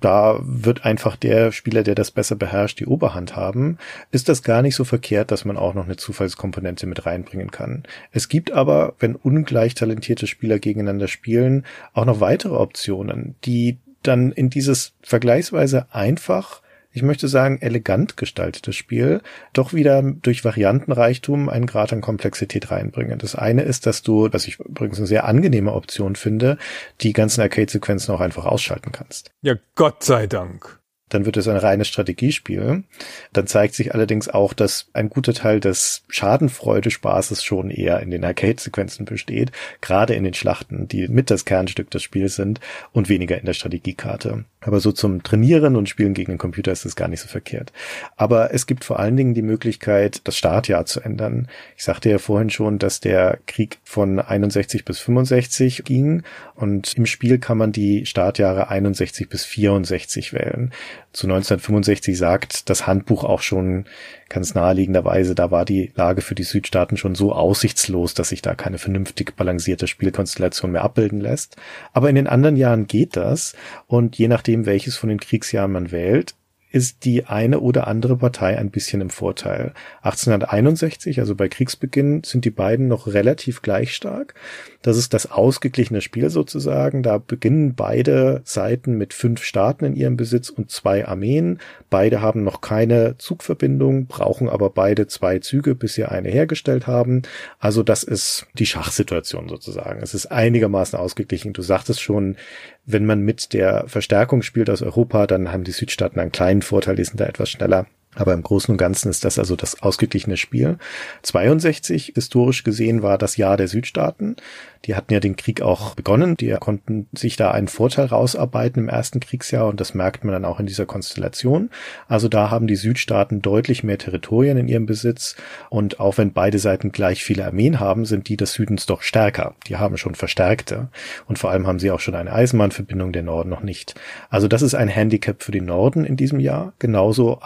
Da wird einfach der Spieler, der das besser beherrscht, die Oberhand haben. Ist das gar nicht so verkehrt, dass man auch noch eine Zufallskomponente mit reinbringen kann. Es gibt aber, wenn ungleich talentierte Spieler gegeneinander spielen, auch noch weitere Optionen, die dann in dieses vergleichsweise einfach, ich möchte sagen, elegant gestaltete Spiel doch wieder durch Variantenreichtum einen Grad an Komplexität reinbringen. Das eine ist, dass du, was ich übrigens eine sehr angenehme Option finde, die ganzen Arcade-Sequenzen auch einfach ausschalten kannst. Ja, Gott sei Dank dann wird es ein reines Strategiespiel. Dann zeigt sich allerdings auch, dass ein guter Teil des Schadenfreude-Spaßes schon eher in den Arcade-Sequenzen besteht, gerade in den Schlachten, die mit das Kernstück des Spiels sind und weniger in der Strategiekarte. Aber so zum Trainieren und Spielen gegen den Computer ist es gar nicht so verkehrt. Aber es gibt vor allen Dingen die Möglichkeit, das Startjahr zu ändern. Ich sagte ja vorhin schon, dass der Krieg von 61 bis 65 ging und im Spiel kann man die Startjahre 61 bis 64 wählen zu 1965 sagt das Handbuch auch schon ganz naheliegenderweise, da war die Lage für die Südstaaten schon so aussichtslos, dass sich da keine vernünftig balancierte Spielkonstellation mehr abbilden lässt. Aber in den anderen Jahren geht das und je nachdem, welches von den Kriegsjahren man wählt, ist die eine oder andere Partei ein bisschen im Vorteil. 1861, also bei Kriegsbeginn, sind die beiden noch relativ gleich stark. Das ist das ausgeglichene Spiel sozusagen. Da beginnen beide Seiten mit fünf Staaten in ihrem Besitz und zwei Armeen. Beide haben noch keine Zugverbindung, brauchen aber beide zwei Züge, bis sie eine hergestellt haben. Also das ist die Schachsituation sozusagen. Es ist einigermaßen ausgeglichen. Du sagtest schon, wenn man mit der Verstärkung spielt aus Europa, dann haben die Südstaaten einen kleinen Vorteil, die sind da etwas schneller. Aber im Großen und Ganzen ist das also das ausgeglichene Spiel. 62 historisch gesehen war das Jahr der Südstaaten. Die hatten ja den Krieg auch begonnen. Die konnten sich da einen Vorteil rausarbeiten im ersten Kriegsjahr und das merkt man dann auch in dieser Konstellation. Also da haben die Südstaaten deutlich mehr Territorien in ihrem Besitz und auch wenn beide Seiten gleich viele Armeen haben, sind die des Südens doch stärker. Die haben schon verstärkte und vor allem haben sie auch schon eine Eisenbahnverbindung, der Norden noch nicht. Also das ist ein Handicap für den Norden in diesem Jahr. Genauso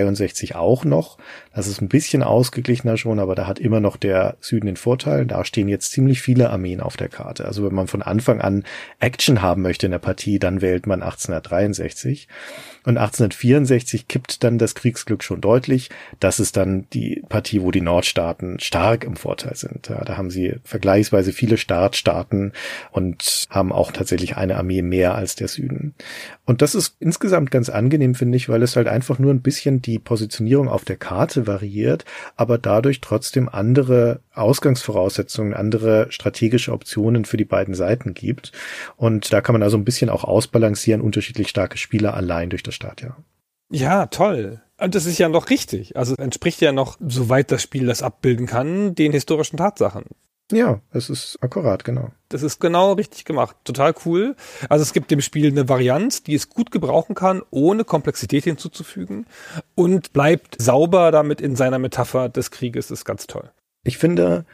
1863 auch noch. Das ist ein bisschen ausgeglichener schon, aber da hat immer noch der Süden den Vorteil. Da stehen jetzt ziemlich viele Armeen auf der Karte. Also wenn man von Anfang an Action haben möchte in der Partie, dann wählt man 1863. Und 1864 kippt dann das Kriegsglück schon deutlich. Das ist dann die Partie, wo die Nordstaaten stark im Vorteil sind. Ja, da haben sie vergleichsweise viele Startstaaten und haben auch tatsächlich eine Armee mehr als der Süden. Und das ist insgesamt ganz angenehm, finde ich, weil es halt einfach nur ein bisschen die Positionierung auf der Karte variiert, aber dadurch trotzdem andere Ausgangsvoraussetzungen, andere strategische Optionen für die beiden Seiten gibt. Und da kann man also ein bisschen auch ausbalancieren, unterschiedlich starke Spieler allein durch das Startjahr. Ja, toll. Und das ist ja noch richtig. Also entspricht ja noch, soweit das Spiel das abbilden kann, den historischen Tatsachen. Ja, es ist akkurat, genau. Das ist genau richtig gemacht. Total cool. Also es gibt dem Spiel eine Varianz, die es gut gebrauchen kann, ohne Komplexität hinzuzufügen und bleibt sauber damit in seiner Metapher des Krieges. Das ist ganz toll. Ich finde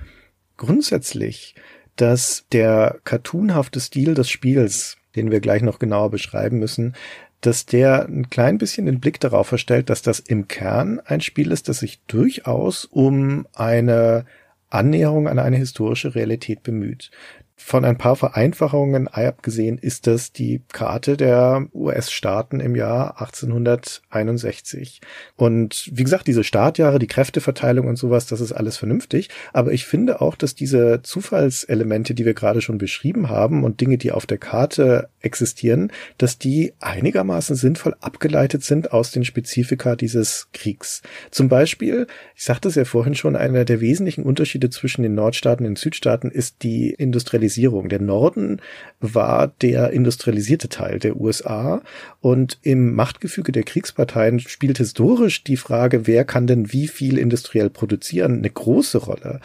grundsätzlich, dass der cartoonhafte Stil des Spiels den wir gleich noch genauer beschreiben müssen, dass der ein klein bisschen den Blick darauf verstellt, dass das im Kern ein Spiel ist, das sich durchaus um eine Annäherung an eine historische Realität bemüht. Von ein paar Vereinfachungen abgesehen ist das die Karte der US-Staaten im Jahr 1861. Und wie gesagt, diese Startjahre, die Kräfteverteilung und sowas, das ist alles vernünftig. Aber ich finde auch, dass diese Zufallselemente, die wir gerade schon beschrieben haben und Dinge, die auf der Karte existieren, dass die einigermaßen sinnvoll abgeleitet sind aus den Spezifika dieses Kriegs. Zum Beispiel, ich sagte es ja vorhin schon, einer der wesentlichen Unterschiede zwischen den Nordstaaten und den Südstaaten ist die Industrialisierung Industrialisierung. Der Norden war der industrialisierte Teil der USA und im Machtgefüge der Kriegsparteien spielt historisch die Frage, wer kann denn wie viel industriell produzieren, eine große Rolle.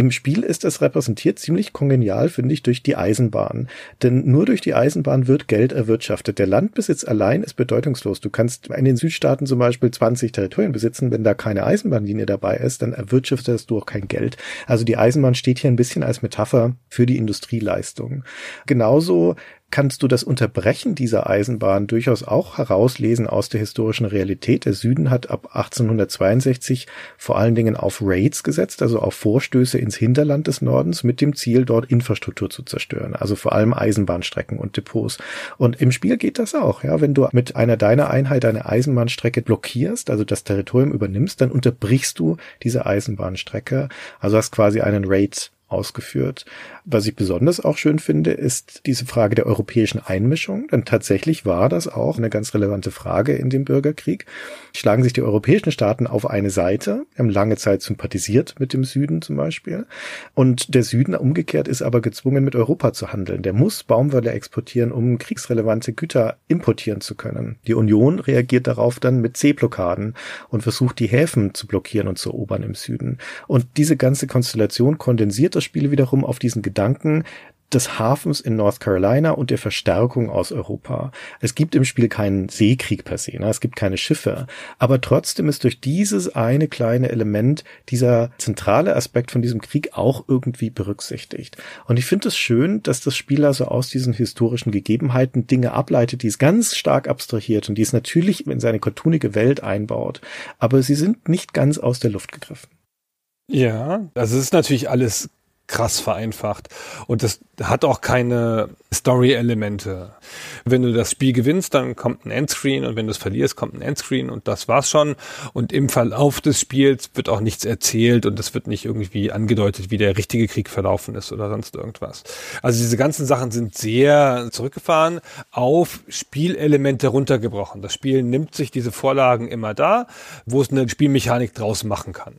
Im Spiel ist es repräsentiert ziemlich kongenial, finde ich, durch die Eisenbahn. Denn nur durch die Eisenbahn wird Geld erwirtschaftet. Der Landbesitz allein ist bedeutungslos. Du kannst in den Südstaaten zum Beispiel 20 Territorien besitzen. Wenn da keine Eisenbahnlinie dabei ist, dann erwirtschaftest du auch kein Geld. Also die Eisenbahn steht hier ein bisschen als Metapher für die Industrieleistung. Genauso kannst du das Unterbrechen dieser Eisenbahn durchaus auch herauslesen aus der historischen Realität. Der Süden hat ab 1862 vor allen Dingen auf Raids gesetzt, also auf Vorstöße ins Hinterland des Nordens mit dem Ziel, dort Infrastruktur zu zerstören, also vor allem Eisenbahnstrecken und Depots. Und im Spiel geht das auch, ja. Wenn du mit einer deiner Einheit eine Eisenbahnstrecke blockierst, also das Territorium übernimmst, dann unterbrichst du diese Eisenbahnstrecke, also hast quasi einen Raid ausgeführt. Was ich besonders auch schön finde, ist diese Frage der europäischen Einmischung. Denn tatsächlich war das auch eine ganz relevante Frage in dem Bürgerkrieg. Schlagen sich die europäischen Staaten auf eine Seite, haben lange Zeit sympathisiert mit dem Süden zum Beispiel. Und der Süden umgekehrt ist aber gezwungen, mit Europa zu handeln. Der muss Baumwolle exportieren, um kriegsrelevante Güter importieren zu können. Die Union reagiert darauf dann mit C-Blockaden und versucht, die Häfen zu blockieren und zu erobern im Süden. Und diese ganze Konstellation kondensiert das Spiel wiederum auf diesen Gedanken des Hafens in North Carolina und der Verstärkung aus Europa. Es gibt im Spiel keinen Seekrieg per se, ne? es gibt keine Schiffe, aber trotzdem ist durch dieses eine kleine Element dieser zentrale Aspekt von diesem Krieg auch irgendwie berücksichtigt. Und ich finde es schön, dass das Spiel also aus diesen historischen Gegebenheiten Dinge ableitet, die es ganz stark abstrahiert und die es natürlich in seine cartoonige Welt einbaut, aber sie sind nicht ganz aus der Luft gegriffen. Ja, also es ist natürlich alles krass vereinfacht. Und das hat auch keine Story-Elemente. Wenn du das Spiel gewinnst, dann kommt ein Endscreen und wenn du es verlierst, kommt ein Endscreen und das war's schon. Und im Verlauf des Spiels wird auch nichts erzählt und es wird nicht irgendwie angedeutet, wie der richtige Krieg verlaufen ist oder sonst irgendwas. Also diese ganzen Sachen sind sehr zurückgefahren, auf Spielelemente runtergebrochen. Das Spiel nimmt sich diese Vorlagen immer da, wo es eine Spielmechanik draus machen kann.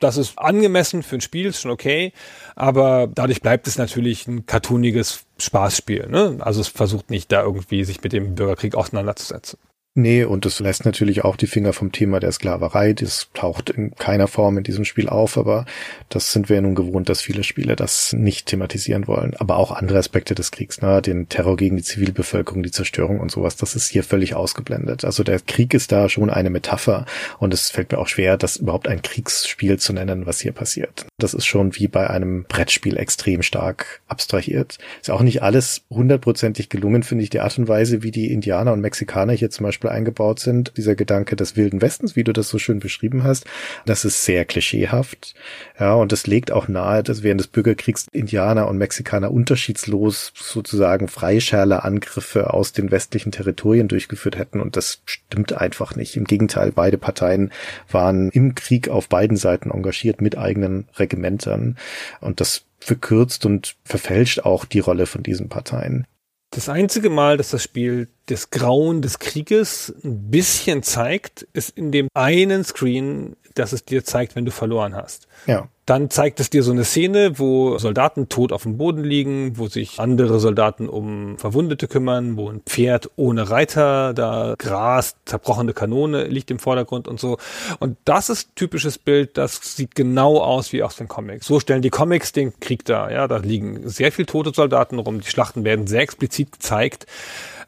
Das ist angemessen für ein Spiel, ist schon okay, aber dadurch bleibt es natürlich ein cartooniges Spaßspiel. Ne? Also es versucht nicht da irgendwie sich mit dem Bürgerkrieg auseinanderzusetzen. Nee, und es lässt natürlich auch die Finger vom Thema der Sklaverei. Das taucht in keiner Form in diesem Spiel auf, aber das sind wir ja nun gewohnt, dass viele Spiele das nicht thematisieren wollen. Aber auch andere Aspekte des Kriegs, ne? den Terror gegen die Zivilbevölkerung, die Zerstörung und sowas, das ist hier völlig ausgeblendet. Also der Krieg ist da schon eine Metapher und es fällt mir auch schwer, das überhaupt ein Kriegsspiel zu nennen, was hier passiert. Das ist schon wie bei einem Brettspiel extrem stark abstrahiert. Ist auch nicht alles hundertprozentig gelungen, finde ich, die Art und Weise, wie die Indianer und Mexikaner hier zum Beispiel Beispiel eingebaut sind. Dieser Gedanke des wilden Westens, wie du das so schön beschrieben hast, das ist sehr klischeehaft. Ja, und das legt auch nahe, dass während des Bürgerkriegs Indianer und Mexikaner unterschiedslos sozusagen Freischärler-Angriffe aus den westlichen Territorien durchgeführt hätten. Und das stimmt einfach nicht. Im Gegenteil, beide Parteien waren im Krieg auf beiden Seiten engagiert mit eigenen Regimentern. Und das verkürzt und verfälscht auch die Rolle von diesen Parteien. Das einzige Mal, dass das Spiel das Grauen des Krieges ein bisschen zeigt, ist in dem einen Screen, das es dir zeigt, wenn du verloren hast. Ja. Dann zeigt es dir so eine Szene, wo Soldaten tot auf dem Boden liegen, wo sich andere Soldaten um Verwundete kümmern, wo ein Pferd ohne Reiter da grast, zerbrochene Kanone liegt im Vordergrund und so. Und das ist typisches Bild, das sieht genau aus wie aus den Comics. So stellen die Comics den Krieg dar. Ja, da liegen sehr viel tote Soldaten rum, die Schlachten werden sehr explizit gezeigt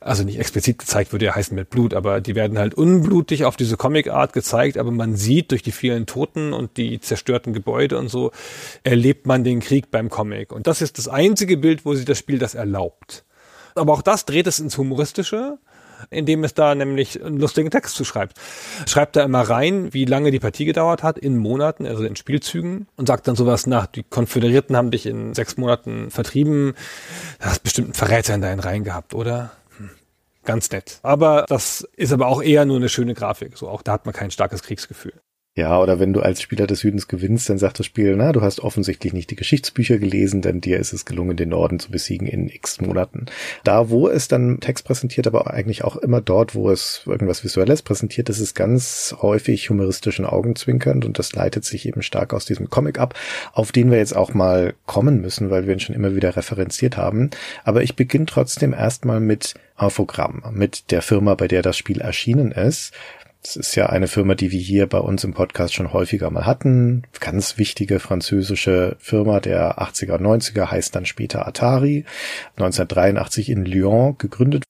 also nicht explizit gezeigt, würde ja heißen mit Blut, aber die werden halt unblutig auf diese Comic-Art gezeigt, aber man sieht durch die vielen Toten und die zerstörten Gebäude und so, erlebt man den Krieg beim Comic. Und das ist das einzige Bild, wo sich das Spiel das erlaubt. Aber auch das dreht es ins Humoristische indem es da nämlich einen lustigen Text zu schreibt. Da immer rein, wie lange die Partie gedauert hat, in Monaten, also in Spielzügen, und sagt dann sowas nach, die Konföderierten haben dich in sechs Monaten vertrieben. Du hast bestimmt einen Verräter in deinen Reihen gehabt, oder? Ganz nett. Aber das ist aber auch eher nur eine schöne Grafik. So auch da hat man kein starkes Kriegsgefühl. Ja, oder wenn du als Spieler des Südens gewinnst, dann sagt das Spiel, na, du hast offensichtlich nicht die Geschichtsbücher gelesen, denn dir ist es gelungen, den Norden zu besiegen in x Monaten. Da, wo es dann Text präsentiert, aber eigentlich auch immer dort, wo es irgendwas Visuelles präsentiert, ist es ganz häufig humoristische Augenzwinkernd und das leitet sich eben stark aus diesem Comic ab, auf den wir jetzt auch mal kommen müssen, weil wir ihn schon immer wieder referenziert haben. Aber ich beginne trotzdem erstmal mit Infogramm, mit der Firma, bei der das Spiel erschienen ist. Das ist ja eine Firma, die wir hier bei uns im Podcast schon häufiger mal hatten. Ganz wichtige französische Firma der 80er und 90er heißt dann später Atari. 1983 in Lyon gegründet,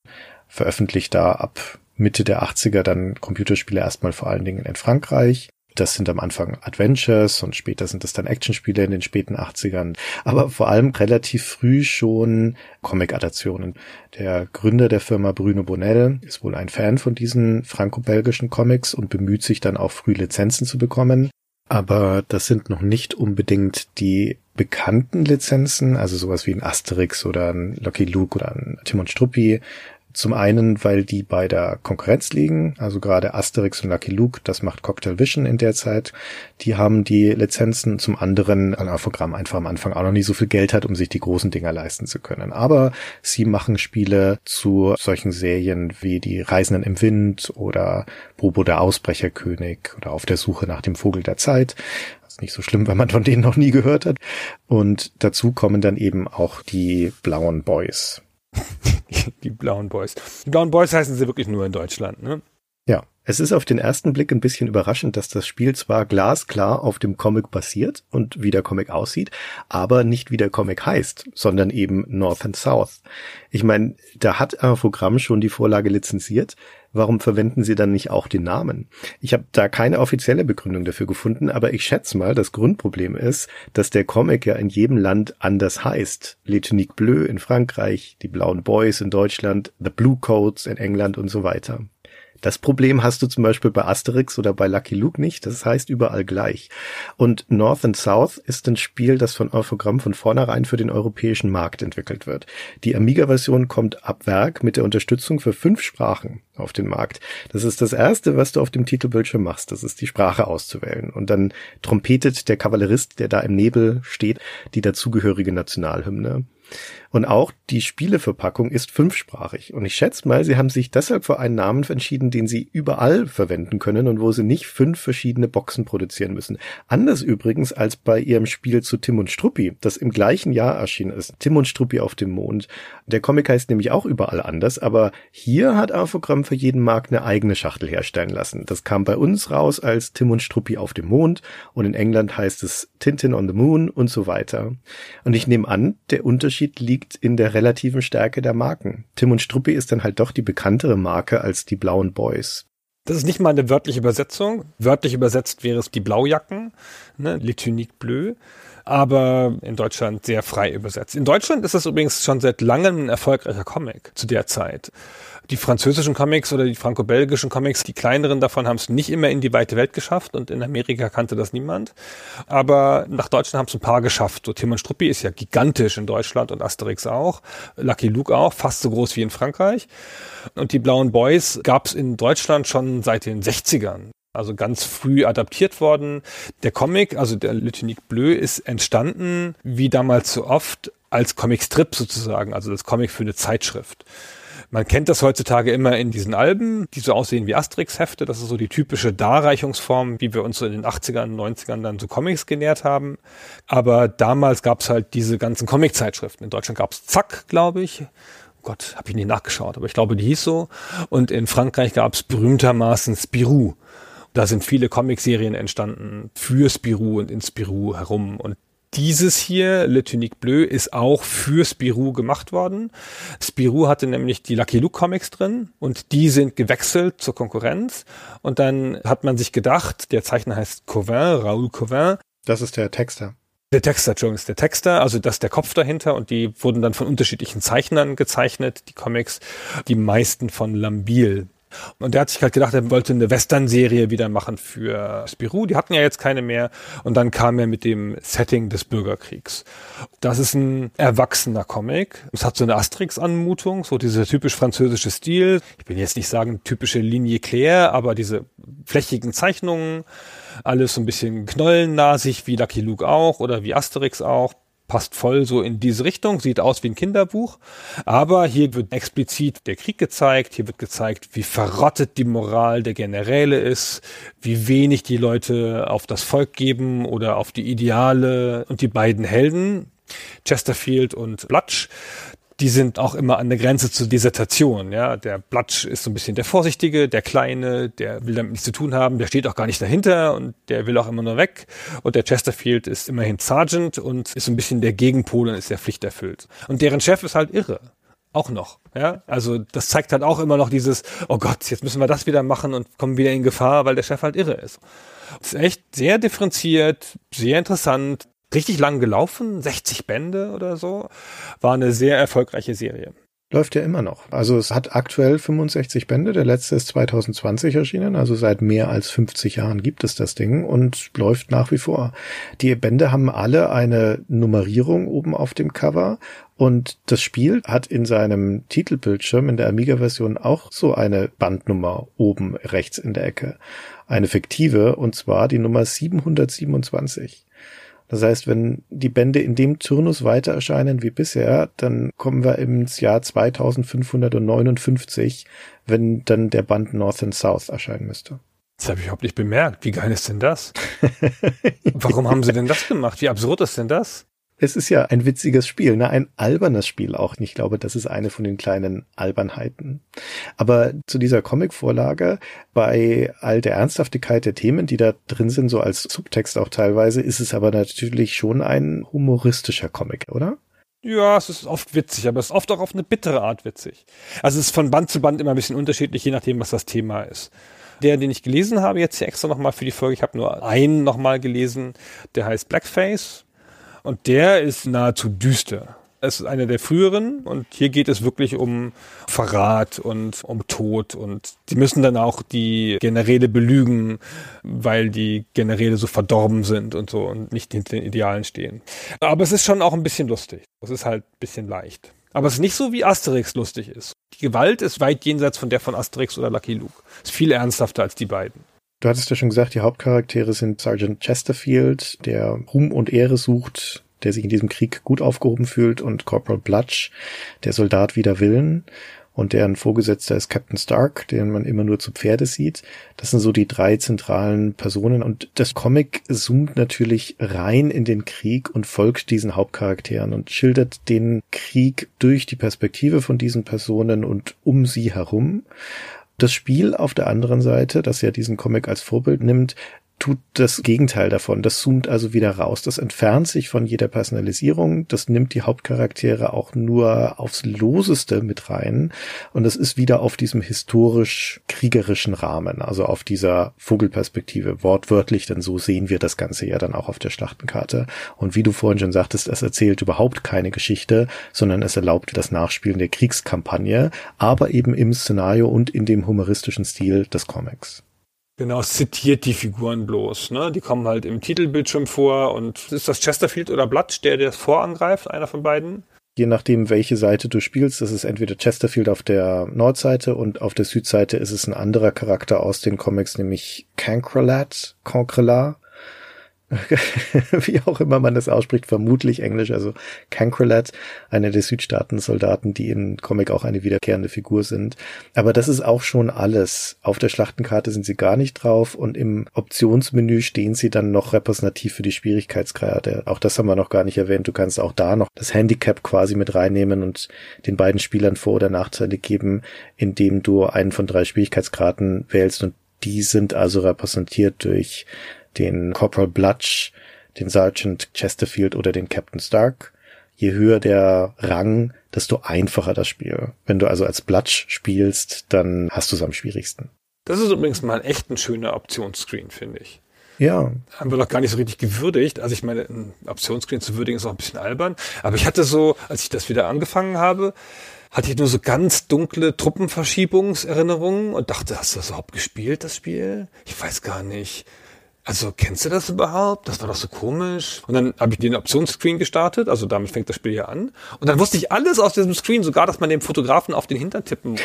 veröffentlicht da ab Mitte der 80er dann Computerspiele erstmal vor allen Dingen in Frankreich. Das sind am Anfang Adventures und später sind es dann Actionspiele in den späten 80ern. Aber vor allem relativ früh schon Comic-Adaptionen. Der Gründer der Firma Bruno Bonnell ist wohl ein Fan von diesen franco-belgischen Comics und bemüht sich dann auch früh Lizenzen zu bekommen. Aber das sind noch nicht unbedingt die bekannten Lizenzen, also sowas wie ein Asterix oder ein Lucky Luke oder ein Timon Struppi, zum einen, weil die bei der Konkurrenz liegen, also gerade Asterix und Lucky Luke, das macht Cocktail Vision in der Zeit. Die haben die Lizenzen. Zum anderen, ein Alphagramm einfach am Anfang auch noch nicht so viel Geld hat, um sich die großen Dinger leisten zu können. Aber sie machen Spiele zu solchen Serien wie die Reisenden im Wind oder Bobo der Ausbrecherkönig oder auf der Suche nach dem Vogel der Zeit. Nicht so schlimm, wenn man von denen noch nie gehört hat. Und dazu kommen dann eben auch die blauen Boys. (laughs) (laughs) die blauen Boys. Die blauen Boys heißen sie wirklich nur in Deutschland, ne? Ja. Es ist auf den ersten Blick ein bisschen überraschend, dass das Spiel zwar glasklar auf dem Comic basiert und wie der Comic aussieht, aber nicht wie der Comic heißt, sondern eben North and South. Ich meine, da hat Infogramm schon die Vorlage lizenziert, warum verwenden sie dann nicht auch den Namen? Ich habe da keine offizielle Begründung dafür gefunden, aber ich schätze mal, das Grundproblem ist, dass der Comic ja in jedem Land anders heißt. L'Etunique Bleu in Frankreich, die Blauen Boys in Deutschland, The Blue Coats in England und so weiter. Das Problem hast du zum Beispiel bei Asterix oder bei Lucky Luke nicht. Das heißt überall gleich. Und North and South ist ein Spiel, das von Orphogramm von vornherein für den europäischen Markt entwickelt wird. Die Amiga-Version kommt ab Werk mit der Unterstützung für fünf Sprachen auf den Markt. Das ist das erste, was du auf dem Titelbildschirm machst. Das ist die Sprache auszuwählen. Und dann trompetet der Kavallerist, der da im Nebel steht, die dazugehörige Nationalhymne. Und auch die Spieleverpackung ist fünfsprachig. Und ich schätze mal, sie haben sich deshalb für einen Namen entschieden, den sie überall verwenden können und wo sie nicht fünf verschiedene Boxen produzieren müssen. Anders übrigens als bei ihrem Spiel zu Tim und Struppi, das im gleichen Jahr erschienen ist. Tim und Struppi auf dem Mond. Der Comic heißt nämlich auch überall anders, aber hier hat Infogramm für jeden Markt eine eigene Schachtel herstellen lassen. Das kam bei uns raus als Tim und Struppi auf dem Mond und in England heißt es Tintin on the Moon und so weiter. Und ich nehme an, der Unterschied liegt in der relativen Stärke der Marken. Tim und Struppi ist dann halt doch die bekanntere Marke als die blauen Boys. Das ist nicht mal eine wörtliche Übersetzung. Wörtlich übersetzt wäre es die Blaujacken, ne, Les Bleues aber in Deutschland sehr frei übersetzt. In Deutschland ist das übrigens schon seit langem ein erfolgreicher Comic zu der Zeit. Die französischen Comics oder die franco-belgischen Comics, die kleineren davon, haben es nicht immer in die weite Welt geschafft und in Amerika kannte das niemand. Aber nach Deutschland haben es ein paar geschafft. So Timon Struppi ist ja gigantisch in Deutschland und Asterix auch. Lucky Luke auch, fast so groß wie in Frankreich. Und die Blauen Boys gab es in Deutschland schon seit den 60ern also ganz früh adaptiert worden. Der Comic, also der Le Bleu, ist entstanden, wie damals so oft, als Comicstrip sozusagen, also das Comic für eine Zeitschrift. Man kennt das heutzutage immer in diesen Alben, die so aussehen wie Asterix-Hefte. Das ist so die typische Darreichungsform, wie wir uns so in den 80ern, 90ern dann so Comics genährt haben. Aber damals gab es halt diese ganzen Comic-Zeitschriften. In Deutschland gab es Zack, glaube ich. Gott, habe ich nie nachgeschaut, aber ich glaube, die hieß so. Und in Frankreich gab es berühmtermaßen Spirou. Da sind viele Comicserien entstanden für Spirou und in Spirou herum. Und dieses hier, Le Tunique Bleu, ist auch für Spirou gemacht worden. Spirou hatte nämlich die Lucky Luke Comics drin und die sind gewechselt zur Konkurrenz. Und dann hat man sich gedacht, der Zeichner heißt Covin, Raoul Covin. Das ist der Texter. Der Texter, Entschuldigung, ist der Texter, also das ist der Kopf dahinter und die wurden dann von unterschiedlichen Zeichnern gezeichnet, die Comics, die meisten von Lambil. Und der hat sich halt gedacht, er wollte eine Western-Serie wieder machen für Spirou. Die hatten ja jetzt keine mehr. Und dann kam er mit dem Setting des Bürgerkriegs. Das ist ein erwachsener Comic. Es hat so eine Asterix-Anmutung, so dieser typisch französische Stil. Ich will jetzt nicht sagen typische Linie Claire, aber diese flächigen Zeichnungen, alles so ein bisschen knollennasig, wie Lucky Luke auch oder wie Asterix auch passt voll so in diese Richtung, sieht aus wie ein Kinderbuch. Aber hier wird explizit der Krieg gezeigt, hier wird gezeigt, wie verrottet die Moral der Generäle ist, wie wenig die Leute auf das Volk geben oder auf die Ideale und die beiden Helden, Chesterfield und Blutch, die sind auch immer an der Grenze zur Dissertation. Ja, der Blatsch ist so ein bisschen der Vorsichtige, der Kleine, der will damit nichts zu tun haben, der steht auch gar nicht dahinter und der will auch immer nur weg. Und der Chesterfield ist immerhin Sergeant und ist so ein bisschen der Gegenpol und ist sehr pflichterfüllt. Und deren Chef ist halt irre. Auch noch, ja. Also, das zeigt halt auch immer noch dieses, oh Gott, jetzt müssen wir das wieder machen und kommen wieder in Gefahr, weil der Chef halt irre ist. Das ist echt sehr differenziert, sehr interessant, richtig lang gelaufen, 60 Bände oder so. War eine sehr erfolgreiche Serie. Läuft ja immer noch. Also es hat aktuell 65 Bände. Der letzte ist 2020 erschienen. Also seit mehr als 50 Jahren gibt es das Ding und läuft nach wie vor. Die Bände haben alle eine Nummerierung oben auf dem Cover und das Spiel hat in seinem Titelbildschirm in der Amiga-Version auch so eine Bandnummer oben rechts in der Ecke. Eine fiktive und zwar die Nummer 727. Das heißt, wenn die Bände in dem Turnus weiter erscheinen wie bisher, dann kommen wir ins Jahr 2559, wenn dann der Band North and South erscheinen müsste. Das habe ich überhaupt nicht bemerkt. Wie geil ist denn das? Warum haben sie denn das gemacht? Wie absurd ist denn das? Es ist ja ein witziges Spiel, ne? ein albernes Spiel auch. Ich glaube, das ist eine von den kleinen Albernheiten. Aber zu dieser Comic-Vorlage, bei all der Ernsthaftigkeit der Themen, die da drin sind, so als Subtext auch teilweise, ist es aber natürlich schon ein humoristischer Comic, oder? Ja, es ist oft witzig, aber es ist oft auch auf eine bittere Art witzig. Also es ist von Band zu Band immer ein bisschen unterschiedlich, je nachdem, was das Thema ist. Der, den ich gelesen habe, jetzt hier extra nochmal für die Folge, ich habe nur einen nochmal gelesen, der heißt Blackface und der ist nahezu düster. Es ist einer der früheren und hier geht es wirklich um Verrat und um Tod und die müssen dann auch die Generäle belügen, weil die Generäle so verdorben sind und so und nicht hinter den Idealen stehen. Aber es ist schon auch ein bisschen lustig. Es ist halt ein bisschen leicht. Aber es ist nicht so, wie Asterix lustig ist. Die Gewalt ist weit jenseits von der von Asterix oder Lucky Luke. Ist viel ernsthafter als die beiden. Du hattest ja schon gesagt, die Hauptcharaktere sind Sergeant Chesterfield, der Ruhm und Ehre sucht, der sich in diesem Krieg gut aufgehoben fühlt, und Corporal Blutch, der Soldat wider Willen, und deren Vorgesetzter ist Captain Stark, den man immer nur zu Pferde sieht. Das sind so die drei zentralen Personen und das Comic zoomt natürlich rein in den Krieg und folgt diesen Hauptcharakteren und schildert den Krieg durch die Perspektive von diesen Personen und um sie herum. Das Spiel auf der anderen Seite, das ja diesen Comic als Vorbild nimmt, tut das Gegenteil davon. Das zoomt also wieder raus. Das entfernt sich von jeder Personalisierung. Das nimmt die Hauptcharaktere auch nur aufs Loseste mit rein. Und das ist wieder auf diesem historisch-kriegerischen Rahmen, also auf dieser Vogelperspektive, wortwörtlich, denn so sehen wir das Ganze ja dann auch auf der Schlachtenkarte. Und wie du vorhin schon sagtest, es erzählt überhaupt keine Geschichte, sondern es erlaubt das Nachspielen der Kriegskampagne, aber eben im Szenario und in dem humoristischen Stil des Comics. Genau, es zitiert die Figuren bloß, ne? Die kommen halt im Titelbildschirm vor und ist das Chesterfield oder Blutch, der das vorangreift, einer von beiden? Je nachdem, welche Seite du spielst, das ist entweder Chesterfield auf der Nordseite und auf der Südseite ist es ein anderer Charakter aus den Comics, nämlich Cancrelat, Cancrelat, (laughs) wie auch immer man das ausspricht, vermutlich Englisch, also Cancrelat, einer der Südstaaten-Soldaten, die in Comic auch eine wiederkehrende Figur sind. Aber das ist auch schon alles. Auf der Schlachtenkarte sind sie gar nicht drauf und im Optionsmenü stehen sie dann noch repräsentativ für die Schwierigkeitsgrade. Auch das haben wir noch gar nicht erwähnt. Du kannst auch da noch das Handicap quasi mit reinnehmen und den beiden Spielern Vor- oder Nachteile geben, indem du einen von drei Schwierigkeitsgraden wählst und die sind also repräsentiert durch den Corporal Blutch, den Sergeant Chesterfield oder den Captain Stark. Je höher der Rang, desto einfacher das Spiel. Wenn du also als Blutch spielst, dann hast du es am schwierigsten. Das ist übrigens mal echt ein schöner Optionsscreen, finde ich. Ja. Haben wir noch gar nicht so richtig gewürdigt. Also ich meine, ein Optionsscreen zu würdigen ist auch ein bisschen albern. Aber ich hatte so, als ich das wieder angefangen habe, hatte ich nur so ganz dunkle Truppenverschiebungserinnerungen und dachte, hast du das überhaupt gespielt, das Spiel? Ich weiß gar nicht. Also kennst du das überhaupt? Das war doch so komisch. Und dann habe ich den Optionsscreen gestartet, also damit fängt das Spiel ja an. Und dann wusste ich alles aus diesem Screen, sogar, dass man dem Fotografen auf den Hintern tippen muss,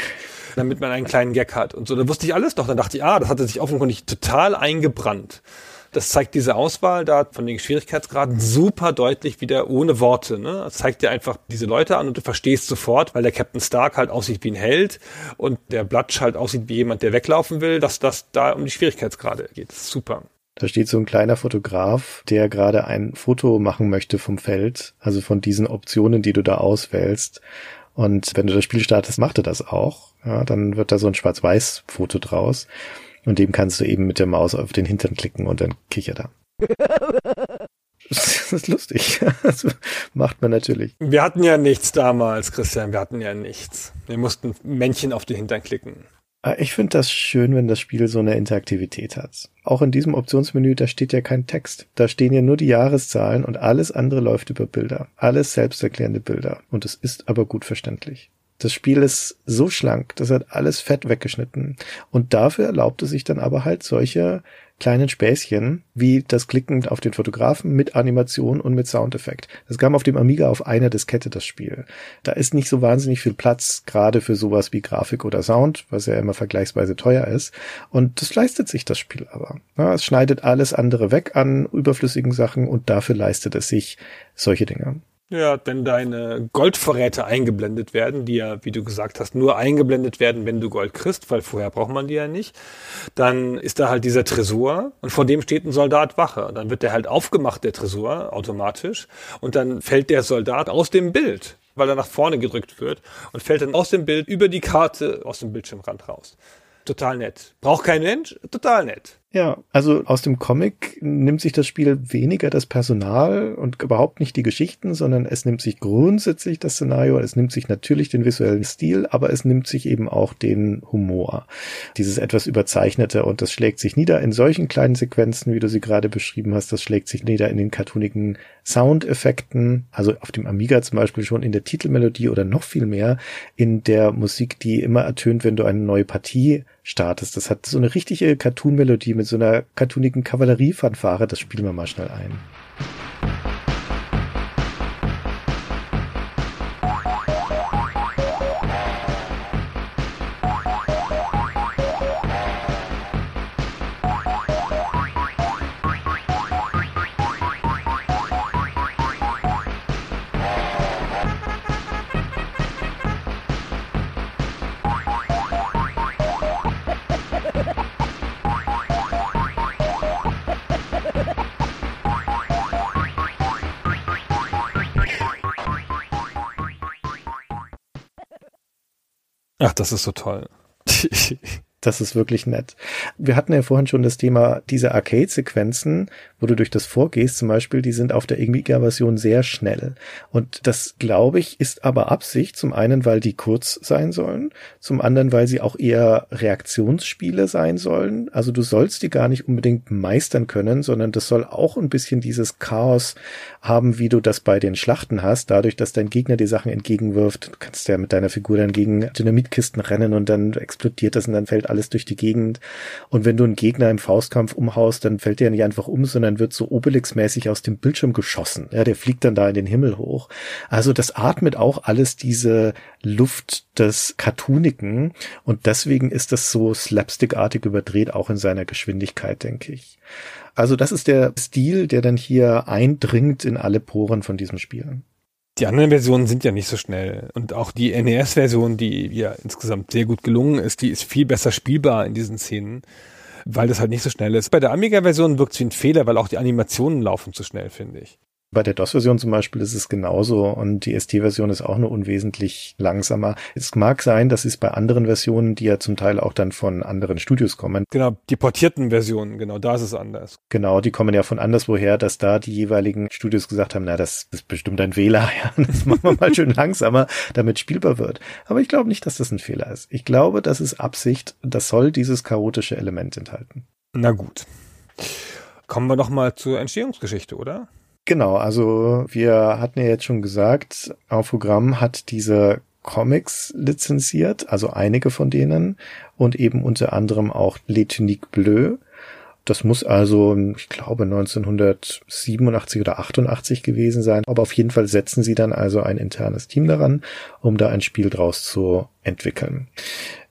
damit man einen kleinen Gag hat. Und so, da wusste ich alles doch. Dann dachte ich, ah, das hatte sich offenkundig total eingebrannt. Das zeigt diese Auswahl da von den Schwierigkeitsgraden super deutlich wieder ohne Worte. Ne? Das zeigt dir einfach diese Leute an und du verstehst sofort, weil der Captain Stark halt aussieht wie ein Held und der Blatsch halt aussieht wie jemand, der weglaufen will, dass das da um die Schwierigkeitsgrade geht. Super. Da steht so ein kleiner Fotograf, der gerade ein Foto machen möchte vom Feld, also von diesen Optionen, die du da auswählst. Und wenn du das Spiel startest, macht er das auch. Ja, dann wird da so ein Schwarz-Weiß-Foto draus. Und dem kannst du eben mit der Maus auf den Hintern klicken und dann kichert er. (laughs) Das ist lustig. Das macht man natürlich. Wir hatten ja nichts damals, Christian. Wir hatten ja nichts. Wir mussten Männchen auf den Hintern klicken. Ah, ich finde das schön, wenn das Spiel so eine Interaktivität hat. Auch in diesem Optionsmenü, da steht ja kein Text. Da stehen ja nur die Jahreszahlen und alles andere läuft über Bilder. Alles selbsterklärende Bilder. Und es ist aber gut verständlich. Das Spiel ist so schlank, das hat alles fett weggeschnitten. Und dafür erlaubt es sich dann aber halt solche kleinen Späßchen, wie das Klicken auf den Fotografen mit Animation und mit Soundeffekt. Das kam auf dem Amiga auf einer Diskette, das Spiel. Da ist nicht so wahnsinnig viel Platz, gerade für sowas wie Grafik oder Sound, was ja immer vergleichsweise teuer ist. Und das leistet sich das Spiel aber. Ja, es schneidet alles andere weg an überflüssigen Sachen und dafür leistet es sich solche Dinge. Ja, wenn deine Goldvorräte eingeblendet werden, die ja, wie du gesagt hast, nur eingeblendet werden, wenn du Gold kriegst, weil vorher braucht man die ja nicht, dann ist da halt dieser Tresor und vor dem steht ein Soldat Wache. Dann wird der halt aufgemacht, der Tresor, automatisch, und dann fällt der Soldat aus dem Bild, weil er nach vorne gedrückt wird und fällt dann aus dem Bild über die Karte aus dem Bildschirmrand raus. Total nett. Braucht kein Mensch? Total nett. Ja, also aus dem Comic nimmt sich das Spiel weniger das Personal und überhaupt nicht die Geschichten, sondern es nimmt sich grundsätzlich das Szenario, es nimmt sich natürlich den visuellen Stil, aber es nimmt sich eben auch den Humor. Dieses etwas überzeichnete und das schlägt sich nieder in solchen kleinen Sequenzen, wie du sie gerade beschrieben hast, das schlägt sich nieder in den cartoonigen Soundeffekten, also auf dem Amiga zum Beispiel schon in der Titelmelodie oder noch viel mehr in der Musik, die immer ertönt, wenn du eine neue Partie startest. Das hat so eine richtige Cartoon-Melodie mit so einer cartoonigen Kavalleriefanfare. Das spielen wir mal schnell ein. Ach, das ist so toll. (laughs) Das ist wirklich nett. Wir hatten ja vorhin schon das Thema diese Arcade-Sequenzen, wo du durch das vorgehst zum Beispiel, die sind auf der Amiga-Version sehr schnell. Und das, glaube ich, ist aber Absicht. Zum einen, weil die kurz sein sollen. Zum anderen, weil sie auch eher Reaktionsspiele sein sollen. Also du sollst die gar nicht unbedingt meistern können, sondern das soll auch ein bisschen dieses Chaos haben, wie du das bei den Schlachten hast. Dadurch, dass dein Gegner die Sachen entgegenwirft. Du kannst ja mit deiner Figur dann gegen Dynamitkisten rennen und dann explodiert das und dann fällt alles durch die Gegend. Und wenn du einen Gegner im Faustkampf umhaust, dann fällt der nicht einfach um, sondern wird so Obelix-mäßig aus dem Bildschirm geschossen. Ja, der fliegt dann da in den Himmel hoch. Also das atmet auch alles diese Luft des Cartoonigen und deswegen ist das so slapstickartig überdreht, auch in seiner Geschwindigkeit, denke ich. Also das ist der Stil, der dann hier eindringt in alle Poren von diesem Spiel. Die anderen Versionen sind ja nicht so schnell. Und auch die NES-Version, die ja insgesamt sehr gut gelungen ist, die ist viel besser spielbar in diesen Szenen, weil das halt nicht so schnell ist. Bei der Amiga-Version wirkt es wie ein Fehler, weil auch die Animationen laufen zu schnell, finde ich. Bei der DOS-Version zum Beispiel ist es genauso und die ST-Version ist auch nur unwesentlich langsamer. Es mag sein, dass es bei anderen Versionen, die ja zum Teil auch dann von anderen Studios kommen. Genau, die portierten Versionen, genau, da ist es anders. Genau, die kommen ja von anderswoher, dass da die jeweiligen Studios gesagt haben, na, das ist bestimmt ein Fehler, (laughs) ja, das machen wir mal schön langsamer, damit spielbar wird. Aber ich glaube nicht, dass das ein Fehler ist. Ich glaube, das ist Absicht, das soll dieses chaotische Element enthalten. Na gut. Kommen wir doch mal zur Entstehungsgeschichte, oder? Genau, also wir hatten ja jetzt schon gesagt, Infogramm hat diese Comics lizenziert, also einige von denen und eben unter anderem auch Les Tuniques Bleues. Das muss also, ich glaube, 1987 oder 88 gewesen sein. Aber auf jeden Fall setzen sie dann also ein internes Team daran, um da ein Spiel draus zu entwickeln.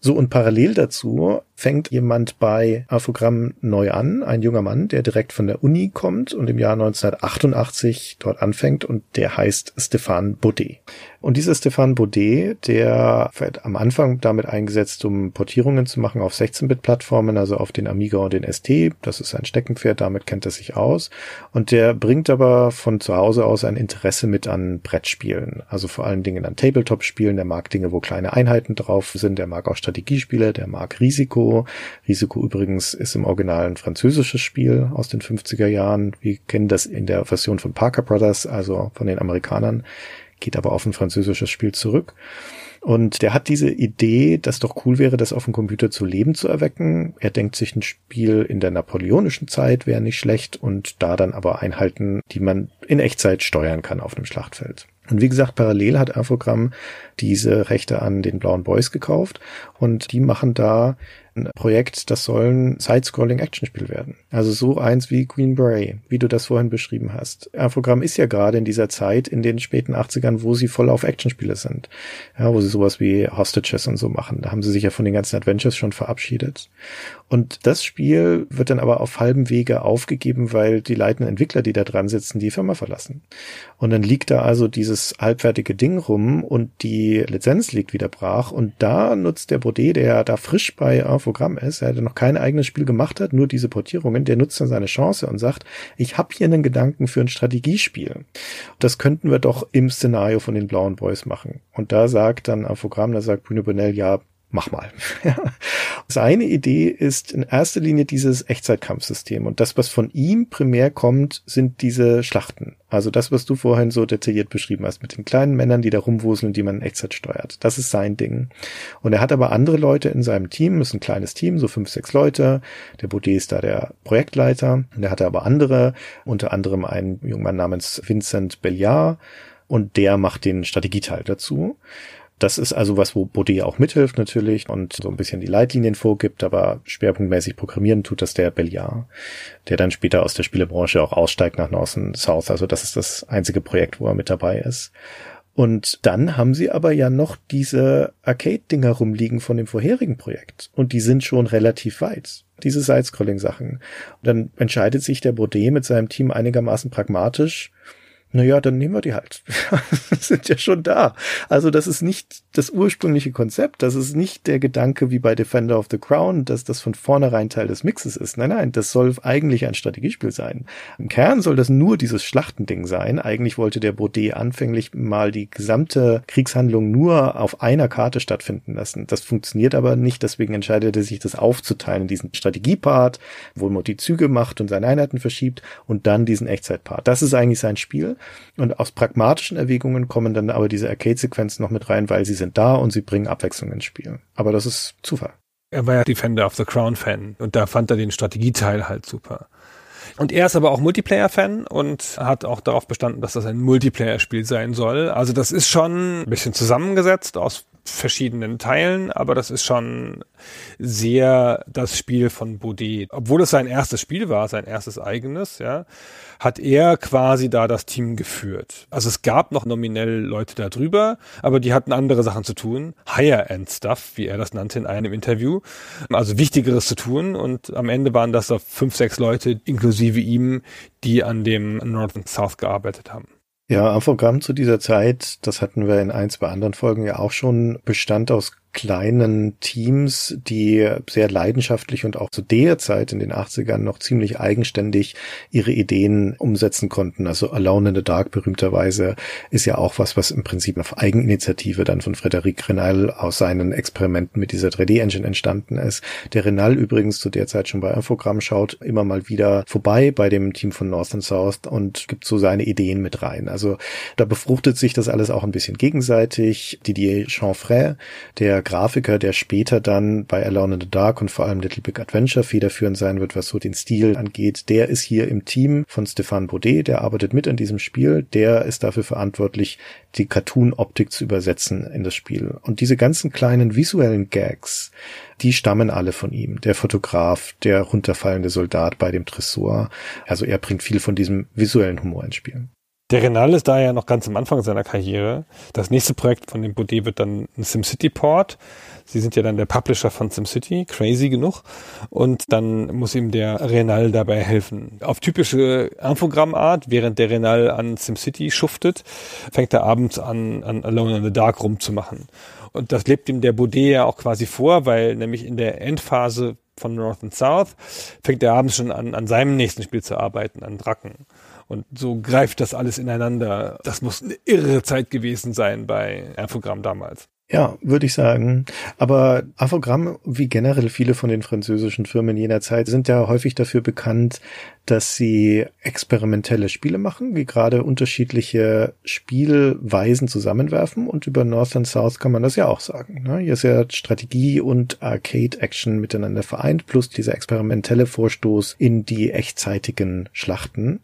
So, und parallel dazu fängt jemand bei Infogramm neu an, ein junger Mann, der direkt von der Uni kommt und im Jahr 1988 dort anfängt und der heißt Stefan Baudet. Und dieser Stefan Baudet, der wird am Anfang damit eingesetzt, um Portierungen zu machen auf 16-Bit-Plattformen, also auf den Amiga und den ST. Das ist sein Steckenpferd, damit kennt er sich aus. Und der bringt aber von zu Hause aus ein Interesse mit an Brettspielen, also vor allen Dingen an Tabletop-Spielen. Der mag Dinge, wo kleine Einheiten drauf sind. Der mag auch Strategiespiele, der mag Risiko. Risiko übrigens ist im Original ein französisches Spiel aus den 50er Jahren. Wir kennen das in der Version von Parker Brothers, also von den Amerikanern geht aber auf ein französisches Spiel zurück. Und der hat diese Idee, dass doch cool wäre, das auf dem Computer zu Leben zu erwecken. Er denkt sich ein Spiel in der napoleonischen Zeit wäre nicht schlecht und da dann aber Einheiten, die man in Echtzeit steuern kann auf einem Schlachtfeld. Und wie gesagt, parallel hat Infogramm diese Rechte an den Blauen Boys gekauft. Und die machen da ein Projekt, das soll ein Side-Scrolling-Actionspiel werden. Also so eins wie Green Beret, wie du das vorhin beschrieben hast. Infogramm ist ja gerade in dieser Zeit, in den späten 80ern, wo sie voll auf Actionspiele sind. Ja, wo sie sowas wie Hostages und so machen. Da haben sie sich ja von den ganzen Adventures schon verabschiedet. Und das Spiel wird dann aber auf halbem Wege aufgegeben, weil die leitenden Entwickler, die da dran sitzen, die Firma verlassen. Und dann liegt da also dieses halbfertige Ding rum und die Lizenz liegt wieder brach. Und da nutzt der Baudet, der da frisch bei Infogramm ist, er noch kein eigenes Spiel gemacht hat, nur diese Portierungen, der nutzt dann seine Chance und sagt, ich habe hier einen Gedanken für ein Strategiespiel. Das könnten wir doch im Szenario von den Blauen Boys machen. Und da sagt dann Infogramm, da sagt Bruno Bonnell, ja, mach mal. (laughs) Seine Idee ist in erster Linie dieses Echtzeitkampfsystem und das, was von ihm primär kommt, sind diese Schlachten. Also das, was du vorhin so detailliert beschrieben hast, mit den kleinen Männern, die da rumwuseln, die man in Echtzeit steuert. Das ist sein Ding. Und er hat aber andere Leute in seinem Team, ist ein kleines Team, so fünf, sechs Leute. Der Baudet ist da der Projektleiter. Und er hatte aber andere, unter anderem einen jungen Mann namens Vincent Belliard und der macht den Strategieteil dazu. Das ist also was, wo Baudet auch mithilft natürlich und so ein bisschen die Leitlinien vorgibt, aber schwerpunktmäßig programmieren tut das der Belliard, der dann später aus der Spielebranche auch aussteigt nach Northern South. Also das ist das einzige Projekt, wo er mit dabei ist. Und dann haben sie aber ja noch diese Arcade-Dinger rumliegen von dem vorherigen Projekt. Und die sind schon relativ weit. Diese Side-Scrolling-Sachen. Und dann entscheidet sich der Baudet mit seinem Team einigermaßen pragmatisch, naja, dann nehmen wir die halt. (laughs) sind ja schon da. Also das ist nicht das ursprüngliche Konzept, das ist nicht der Gedanke wie bei Defender of the Crown, dass das von vornherein Teil des Mixes ist. Nein, nein, das soll eigentlich ein Strategiespiel sein. Im Kern soll das nur dieses Schlachtending sein. Eigentlich wollte der Baudet anfänglich mal die gesamte Kriegshandlung nur auf einer Karte stattfinden lassen. Das funktioniert aber nicht, deswegen entscheidet er sich, das aufzuteilen in diesen Strategiepart, wo man die Züge macht und seine Einheiten verschiebt und dann diesen Echtzeitpart. Das ist eigentlich sein Spiel. Und aus pragmatischen Erwägungen kommen dann aber diese Arcade-Sequenzen noch mit rein, weil sie sind da und sie bringen Abwechslung ins Spiel. Aber das ist Zufall. Er war ja Defender of the Crown Fan und da fand er den Strategieteil halt super. Und er ist aber auch Multiplayer-Fan und hat auch darauf bestanden, dass das ein Multiplayer-Spiel sein soll. Also das ist schon ein bisschen zusammengesetzt aus verschiedenen Teilen, aber das ist schon sehr das Spiel von Baudet. Obwohl es sein erstes Spiel war, sein erstes eigenes, ja, hat er quasi da das Team geführt. Also es gab noch nominell Leute da drüber, aber die hatten andere Sachen zu tun. Higher-End-Stuff, wie er das nannte in einem Interview. Also Wichtigeres zu tun und am Ende waren das so fünf, sechs Leute, inklusive ihm, die an dem North and South gearbeitet haben. Ja, Infogramm zu dieser Zeit, das hatten wir in ein, zwei anderen Folgen ja auch schon, bestand aus kleinen Teams, die sehr leidenschaftlich und auch zu der Zeit in den 80ern noch ziemlich eigenständig ihre Ideen umsetzen konnten. Also Alone in the Dark berühmterweise ist ja auch was, was im Prinzip auf Eigeninitiative dann von Frederic Renal aus seinen Experimenten mit dieser 3D-Engine entstanden ist. Der Renal übrigens zu der Zeit schon bei Infogramm schaut immer mal wieder vorbei bei dem Team von North and South und gibt so seine Ideen mit rein. Also da befruchtet sich das alles auch ein bisschen gegenseitig. Didier Chanfray, der der Grafiker, der später dann bei Alone in the Dark und vor allem Little Big Adventure federführend sein wird, was so den Stil angeht, der ist hier im Team von Stefan Baudet, der arbeitet mit an diesem Spiel, der ist dafür verantwortlich, die Cartoon-Optik zu übersetzen in das Spiel. Und diese ganzen kleinen visuellen Gags, die stammen alle von ihm. Der Fotograf, der runterfallende Soldat bei dem Tresor. Also er bringt viel von diesem visuellen Humor ins Spiel. Der Renal ist da ja noch ganz am Anfang seiner Karriere. Das nächste Projekt von dem Baudet wird dann ein SimCity-Port. Sie sind ja dann der Publisher von SimCity, crazy genug. Und dann muss ihm der Renal dabei helfen. Auf typische Infogrammart, während der Renal an SimCity schuftet, fängt er abends an, an Alone in the Dark rumzumachen. Und das lebt ihm der Baudet ja auch quasi vor, weil nämlich in der Endphase von North and South fängt er abends schon an, an seinem nächsten Spiel zu arbeiten, an Dracken. Und so greift das alles ineinander. Das muss eine irre Zeit gewesen sein bei Infogramm damals. Ja, würde ich sagen. Aber Avogramm, wie generell viele von den französischen Firmen jener Zeit, sind ja häufig dafür bekannt, dass sie experimentelle Spiele machen, wie gerade unterschiedliche Spielweisen zusammenwerfen. Und über North and South kann man das ja auch sagen. Ne? Hier ist ja Strategie und Arcade-Action miteinander vereint, plus dieser experimentelle Vorstoß in die echtzeitigen Schlachten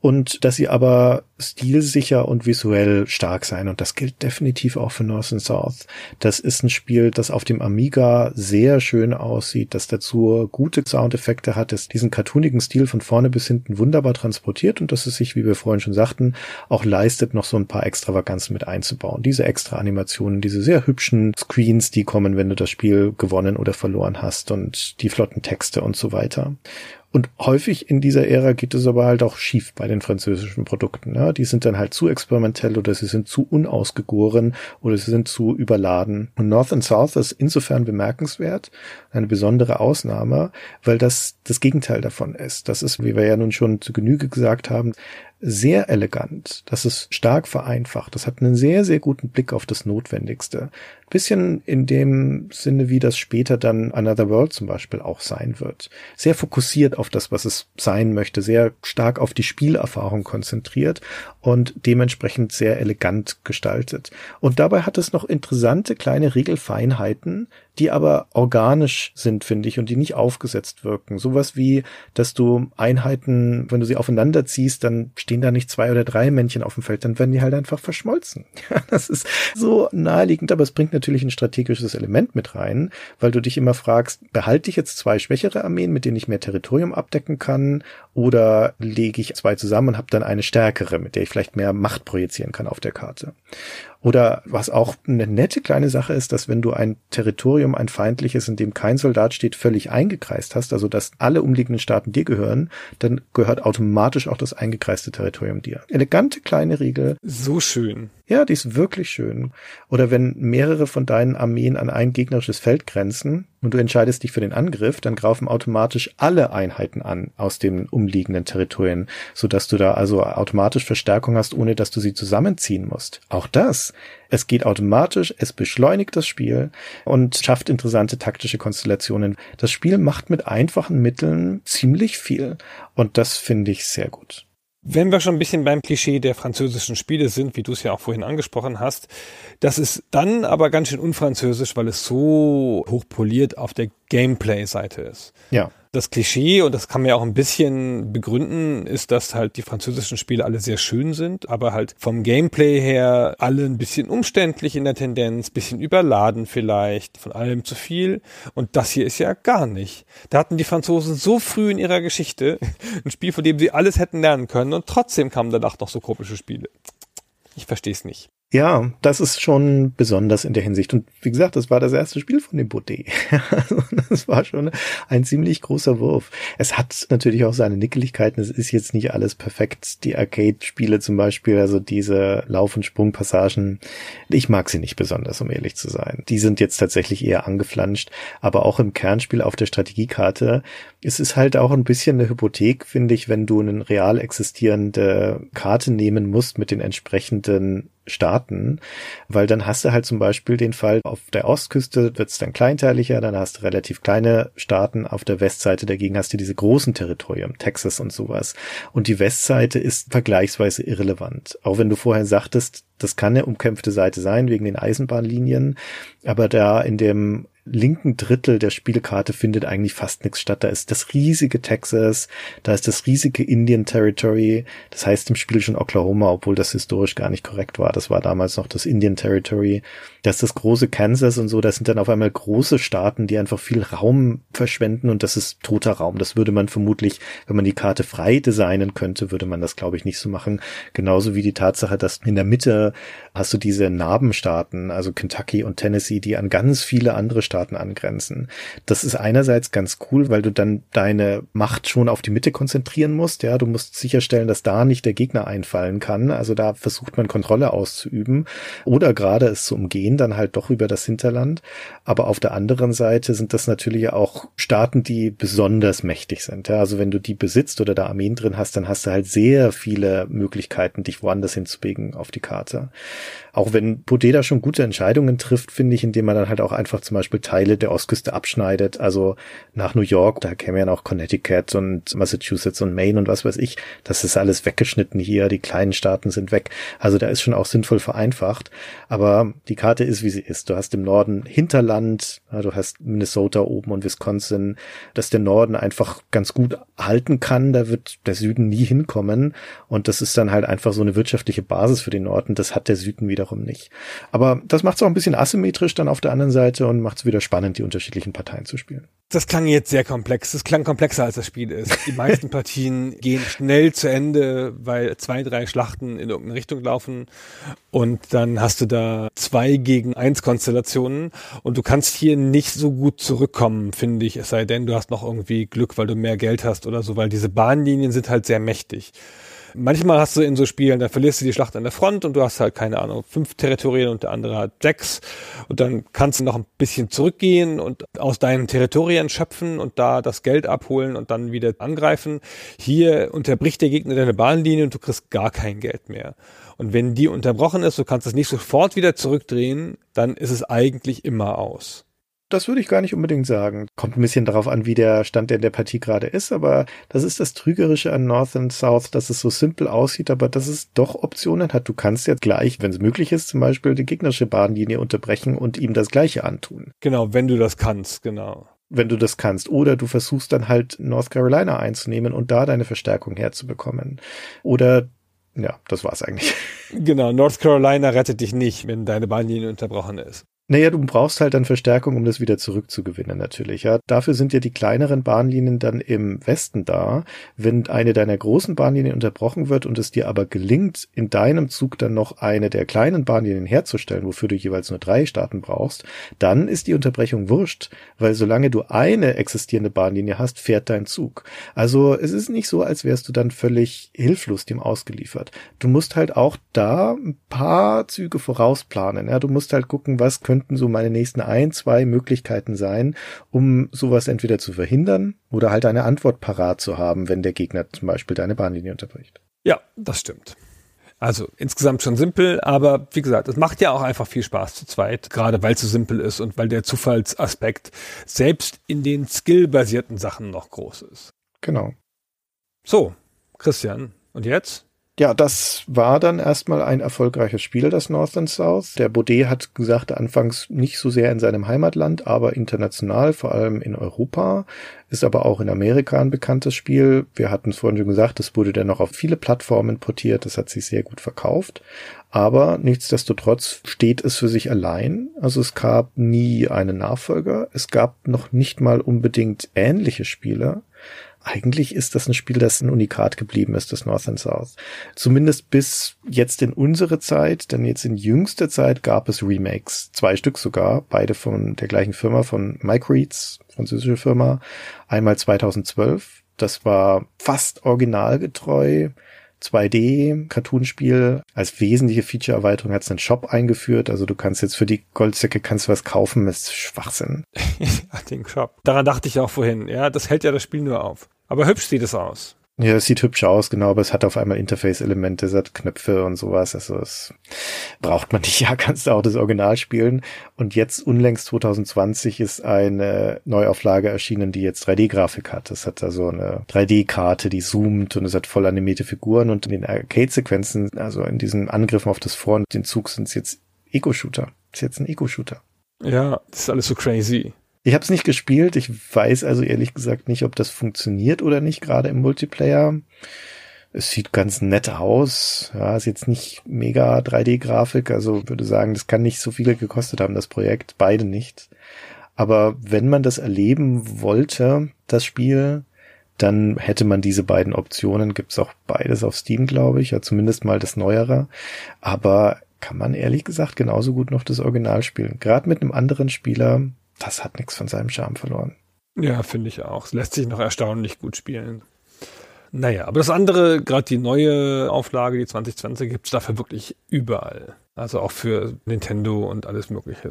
und dass sie aber stilsicher und visuell stark sein. Und das gilt definitiv auch für North and South. Das ist ein Spiel, das auf dem Amiga sehr schön aussieht, das dazu gute Soundeffekte hat, das diesen cartoonigen Stil von vorne bis hinten wunderbar transportiert und dass es sich, wie wir vorhin schon sagten, auch leistet, noch so ein paar Extravaganzen mit einzubauen. Diese extra Animationen, diese sehr hübschen Screens, die kommen, wenn du das Spiel gewonnen oder verloren hast und die flotten Texte und so weiter. Und häufig in dieser Ära geht es aber halt auch schief bei den französischen Produkten. Ne? Die sind dann halt zu experimentell oder sie sind zu unausgegoren oder sie sind zu überladen. Und North and South ist insofern bemerkenswert, eine besondere Ausnahme, weil das das Gegenteil davon ist. Das ist, wie wir ja nun schon zu Genüge gesagt haben, sehr elegant. Das ist stark vereinfacht. Das hat einen sehr, sehr guten Blick auf das Notwendigste. Bisschen in dem Sinne, wie das später dann Another World zum Beispiel auch sein wird. Sehr fokussiert auf das, was es sein möchte, sehr stark auf die Spielerfahrung konzentriert und dementsprechend sehr elegant gestaltet. Und dabei hat es noch interessante kleine Regelfeinheiten, die aber organisch sind, finde ich, und die nicht aufgesetzt wirken. Sowas wie, dass du Einheiten, wenn du sie aufeinander ziehst, dann stehen da nicht zwei oder drei Männchen auf dem Feld, dann werden die halt einfach verschmolzen. (laughs) das ist so naheliegend, aber es bringt natürlich ein strategisches Element mit rein, weil du dich immer fragst, behalte ich jetzt zwei schwächere Armeen, mit denen ich mehr Territorium abdecken kann, oder lege ich zwei zusammen und habe dann eine stärkere, mit der ich vielleicht mehr Macht projizieren kann auf der Karte. Oder was auch eine nette kleine Sache ist, dass wenn du ein Territorium, ein feindliches, in dem kein Soldat steht, völlig eingekreist hast, also dass alle umliegenden Staaten dir gehören, dann gehört automatisch auch das eingekreiste Territorium dir. Elegante kleine Regel. So schön. Ja, die ist wirklich schön. Oder wenn mehrere von deinen Armeen an ein gegnerisches Feld grenzen und du entscheidest dich für den Angriff, dann greifen automatisch alle Einheiten an aus den umliegenden Territorien, sodass du da also automatisch Verstärkung hast, ohne dass du sie zusammenziehen musst. Auch das. Es geht automatisch, es beschleunigt das Spiel und schafft interessante taktische Konstellationen. Das Spiel macht mit einfachen Mitteln ziemlich viel und das finde ich sehr gut. Wenn wir schon ein bisschen beim Klischee der französischen Spiele sind, wie du es ja auch vorhin angesprochen hast, das ist dann aber ganz schön unfranzösisch, weil es so hochpoliert auf der Gameplay-Seite ist. Ja das Klischee, und das kann man ja auch ein bisschen begründen, ist, dass halt die französischen Spiele alle sehr schön sind, aber halt vom Gameplay her alle ein bisschen umständlich in der Tendenz, bisschen überladen vielleicht, von allem zu viel. Und das hier ist ja gar nicht. Da hatten die Franzosen so früh in ihrer Geschichte (laughs) ein Spiel, von dem sie alles hätten lernen können und trotzdem kamen danach noch so komische Spiele. Ich verstehe es nicht. Ja, das ist schon besonders in der Hinsicht. Und wie gesagt, das war das erste Spiel von dem Baudet. (laughs) Also, das war schon ein ziemlich großer Wurf. Es hat natürlich auch seine Nickeligkeiten. Es ist jetzt nicht alles perfekt. Die Arcade-Spiele zum Beispiel, also diese Lauf- und Sprungpassagen, ich mag sie nicht besonders, um ehrlich zu sein. Die sind jetzt tatsächlich eher angeflanscht. Aber auch im Kernspiel auf der Strategiekarte Es ist halt auch ein bisschen eine Hypothek, finde ich, wenn du eine real existierende Karte nehmen musst mit den entsprechenden Staaten, weil dann hast du halt zum Beispiel den Fall, auf der Ostküste wird es dann kleinteiliger, dann hast du relativ kleine Staaten, auf der Westseite dagegen hast du diese großen Territorien, Texas und sowas. Und die Westseite ist vergleichsweise irrelevant. Auch wenn du vorher sagtest, das kann eine umkämpfte Seite sein wegen den Eisenbahnlinien, aber da in dem linken Drittel der Spielkarte findet eigentlich fast nichts statt. Da ist das riesige Texas, da ist das riesige Indian Territory, das heißt im Spiel schon Oklahoma, obwohl das historisch gar nicht korrekt war. Das war damals noch das Indian Territory. Da ist das große Kansas und so, das sind dann auf einmal große Staaten, die einfach viel Raum verschwenden und das ist toter Raum. Das würde man vermutlich, wenn man die Karte frei designen könnte, würde man das glaube ich nicht so machen. Genauso wie die Tatsache, dass in der Mitte hast du diese Narbenstaaten, also Kentucky und Tennessee, die an ganz viele andere Staaten Staaten angrenzen. Das ist einerseits ganz cool, weil du dann deine Macht schon auf die Mitte konzentrieren musst. Ja, du musst sicherstellen, dass da nicht der Gegner einfallen kann. Also da versucht man Kontrolle auszuüben oder gerade es zu umgehen, dann halt doch über das Hinterland. Aber auf der anderen Seite sind das natürlich auch Staaten, die besonders mächtig sind. Ja, also wenn du die besitzt oder da Armeen drin hast, dann hast du halt sehr viele Möglichkeiten, dich woanders hinzubewegen auf die Karte. Auch wenn Podeda schon gute Entscheidungen trifft, finde ich, indem man dann halt auch einfach zum Beispiel Teile der Ostküste abschneidet. Also nach New York, da käme ja noch Connecticut und Massachusetts und Maine und was weiß ich. Das ist alles weggeschnitten hier. Die kleinen Staaten sind weg. Also da ist schon auch sinnvoll vereinfacht. Aber die Karte ist, wie sie ist. Du hast im Norden Hinterland, du hast Minnesota oben und Wisconsin, dass der Norden einfach ganz gut halten kann. Da wird der Süden nie hinkommen. Und das ist dann halt einfach so eine wirtschaftliche Basis für den Norden. Das hat der Süden wieder wiederum nicht. Aber das macht es auch ein bisschen asymmetrisch dann auf der anderen Seite und macht es wieder spannend, die unterschiedlichen Parteien zu spielen. Das klang jetzt sehr komplex. Das klang komplexer als das Spiel ist. Die meisten (laughs) Partien gehen schnell zu Ende, weil zwei, drei Schlachten in irgendeine Richtung laufen und dann hast du da zwei gegen eins Konstellationen und du kannst hier nicht so gut zurückkommen, finde ich, es sei denn, du hast noch irgendwie Glück, weil du mehr Geld hast oder so, weil diese Bahnlinien sind halt sehr mächtig. Manchmal hast du in so Spielen, da verlierst du die Schlacht an der Front und du hast halt, keine Ahnung, fünf Territorien und der andere hat sechs. Und dann kannst du noch ein bisschen zurückgehen und aus deinen Territorien schöpfen und da das Geld abholen und dann wieder angreifen. Hier unterbricht der Gegner deine Bahnlinie und du kriegst gar kein Geld mehr. Und wenn die unterbrochen ist, du kannst es nicht sofort wieder zurückdrehen, dann ist es eigentlich immer aus. Das würde ich gar nicht unbedingt sagen. Kommt ein bisschen darauf an, wie der Stand in der Partie gerade ist, aber das ist das Trügerische an North and South, dass es so simpel aussieht, aber dass es doch Optionen hat. Du kannst jetzt gleich, wenn es möglich ist, zum Beispiel die gegnerische Bahnlinie unterbrechen und ihm das Gleiche antun. Genau, wenn du das kannst, genau wenn du das kannst. Oder du versuchst dann halt North Carolina einzunehmen und da deine Verstärkung herzubekommen. Oder ja, das war's eigentlich. Genau, North Carolina rettet dich nicht, wenn deine Bahnlinie unterbrochen ist. Naja, du brauchst halt dann Verstärkung, um das wieder zurückzugewinnen natürlich. Ja, dafür sind ja die kleineren Bahnlinien dann im Westen da. Wenn eine deiner großen Bahnlinien unterbrochen wird und es dir aber gelingt, in deinem Zug dann noch eine der kleinen Bahnlinien herzustellen, wofür du jeweils nur drei Staaten brauchst, dann ist die Unterbrechung wurscht, weil solange du eine existierende Bahnlinie hast, fährt dein Zug. Also es ist nicht so, als wärst du dann völlig hilflos dem ausgeliefert. Du musst halt auch da ein paar Züge vorausplanen. Ja, du musst halt gucken, was könnten so meine nächsten ein, zwei Möglichkeiten sein, um sowas entweder zu verhindern oder halt eine Antwort parat zu haben, wenn der Gegner zum Beispiel deine Bahnlinie unterbricht. Ja, das stimmt. Also insgesamt schon simpel, aber wie gesagt, es macht ja auch einfach viel Spaß zu zweit, gerade weil es so simpel ist und weil der Zufallsaspekt selbst in den skillbasierten Sachen noch groß ist. Genau. So, Christian, und jetzt? Ja, das war dann erstmal ein erfolgreiches Spiel, das North and South. Der Baudet hat gesagt, anfangs nicht so sehr in seinem Heimatland, aber international, vor allem in Europa, ist aber auch in Amerika ein bekanntes Spiel. Wir hatten es vorhin schon gesagt, es wurde dann noch auf viele Plattformen portiert, das hat sich sehr gut verkauft. Aber nichtsdestotrotz steht es für sich allein. Also es gab nie einen Nachfolger. Es gab noch nicht mal unbedingt ähnliche Spiele eigentlich ist das ein Spiel, das ein Unikat geblieben ist, das North and South. Zumindest bis jetzt in unsere Zeit, denn jetzt in jüngster Zeit gab es Remakes. Zwei Stück sogar, beide von der gleichen Firma, von Mike Reeds, französische Firma. Einmal 2012, das war fast originalgetreu 2D-Cartoonspiel. Als wesentliche Feature-Erweiterung hat es einen Shop eingeführt. Also du kannst jetzt für die Goldsäcke kannst du was kaufen. Ist Schwachsinn. (laughs) ja, den Shop. Daran dachte ich auch vorhin. Ja, das hält ja das Spiel nur auf. Aber hübsch sieht es aus. Ja, es sieht hübsch aus, genau, aber es hat auf einmal Interface-Elemente, es hat Knöpfe und sowas. Also es braucht man nicht. (laughs) Ja, kannst du auch das Original spielen. Und jetzt unlängst 2020 ist eine Neuauflage erschienen, die jetzt 3D-Grafik hat. Es hat also eine 3D-Karte, die zoomt und es hat voll animierte Figuren und in den Arcade-Sequenzen, also in diesen Angriffen auf das Vor- und den Zug sind es jetzt Eco-Shooter. Ist jetzt ein Eco-Shooter. Ja, das ist alles so crazy. Ich habe es nicht gespielt. Ich weiß also ehrlich gesagt nicht, ob das funktioniert oder nicht, gerade im Multiplayer. Es sieht ganz nett aus. Ja, ist jetzt nicht mega 3D-Grafik. Also würde sagen, das kann nicht so viel gekostet haben, das Projekt. Beide nicht. Aber wenn man das erleben wollte, das Spiel, dann hätte man diese beiden Optionen. Gibt's auch beides auf Steam, glaube ich. Ja, zumindest mal das Neuere. Aber kann man ehrlich gesagt genauso gut noch das Original spielen. Gerade mit einem anderen Spieler das hat nichts von seinem Charme verloren. Ja, finde ich auch. Es lässt sich noch erstaunlich gut spielen. Naja, aber das andere, gerade die neue Auflage, die 2020, gibt's dafür wirklich überall. Also auch für Nintendo und alles Mögliche.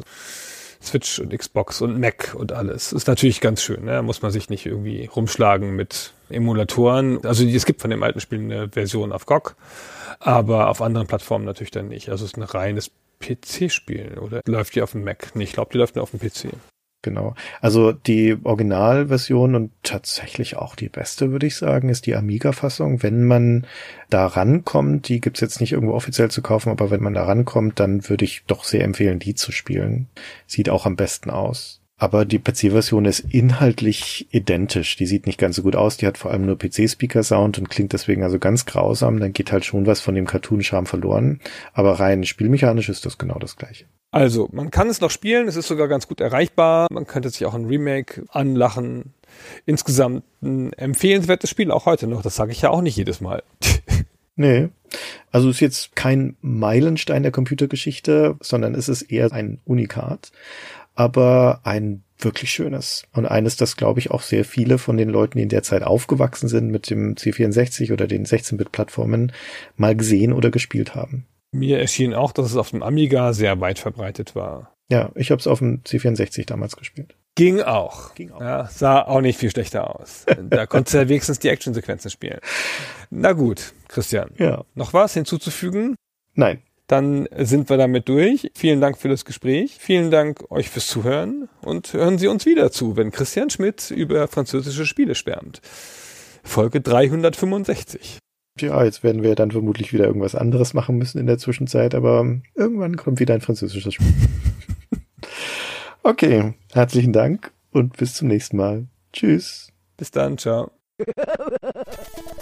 Switch und Xbox und Mac und alles. Ist natürlich ganz schön, ne? muss man sich nicht irgendwie rumschlagen mit Emulatoren. Also es gibt von dem alten Spiel eine Version auf GOG, aber auf anderen Plattformen natürlich dann nicht. Also es ist ein reines PC-Spiel oder läuft die auf dem Mac? Nee, ich glaube, die läuft nur auf dem PC. Genau. Also die Originalversion und tatsächlich auch die beste, würde ich sagen, ist die Amiga-Fassung. Wenn man da rankommt, die gibt's jetzt nicht irgendwo offiziell zu kaufen, aber wenn man da rankommt, dann würde ich doch sehr empfehlen, die zu spielen. Sieht auch am besten aus. Aber die PC-Version ist inhaltlich identisch. Die sieht nicht ganz so gut aus. Die hat vor allem nur PC-Speaker-Sound und klingt deswegen also ganz grausam. Dann geht halt schon was von dem Cartoon-Charme verloren. Aber rein spielmechanisch ist das genau das gleiche. Also, man kann es noch spielen. Es ist sogar ganz gut erreichbar. Man könnte sich auch ein Remake anlachen. Insgesamt ein empfehlenswertes Spiel, auch heute noch. Das sage ich ja auch nicht jedes Mal. (laughs) Nee. Also ist jetzt kein Meilenstein der Computergeschichte, sondern es ist eher ein Unikat aber ein wirklich schönes. Und eines, das glaube ich auch sehr viele von den Leuten, die in der Zeit aufgewachsen sind mit dem C64 oder den 16-Bit-Plattformen, mal gesehen oder gespielt haben. Mir erschien auch, dass es auf dem Amiga sehr weit verbreitet war. Ja, ich habe es auf dem C64 damals gespielt. Ging auch. Ging auch. Ja, sah auch nicht viel schlechter aus. da konntest du ja wenigstens die Actionsequenzen spielen. Na gut, Christian. Ja. Noch was hinzuzufügen? Nein. Dann sind wir damit durch. Vielen Dank für das Gespräch. Vielen Dank euch fürs Zuhören und hören Sie uns wieder zu, wenn Christian Schmidt über französische Spiele schwärmt. Folge 365. Ja, jetzt werden wir dann vermutlich wieder irgendwas anderes machen müssen in der Zwischenzeit, aber irgendwann kommt wieder ein französisches Spiel. (laughs) okay, herzlichen Dank und bis zum nächsten Mal. Tschüss. Bis dann, ciao. (laughs)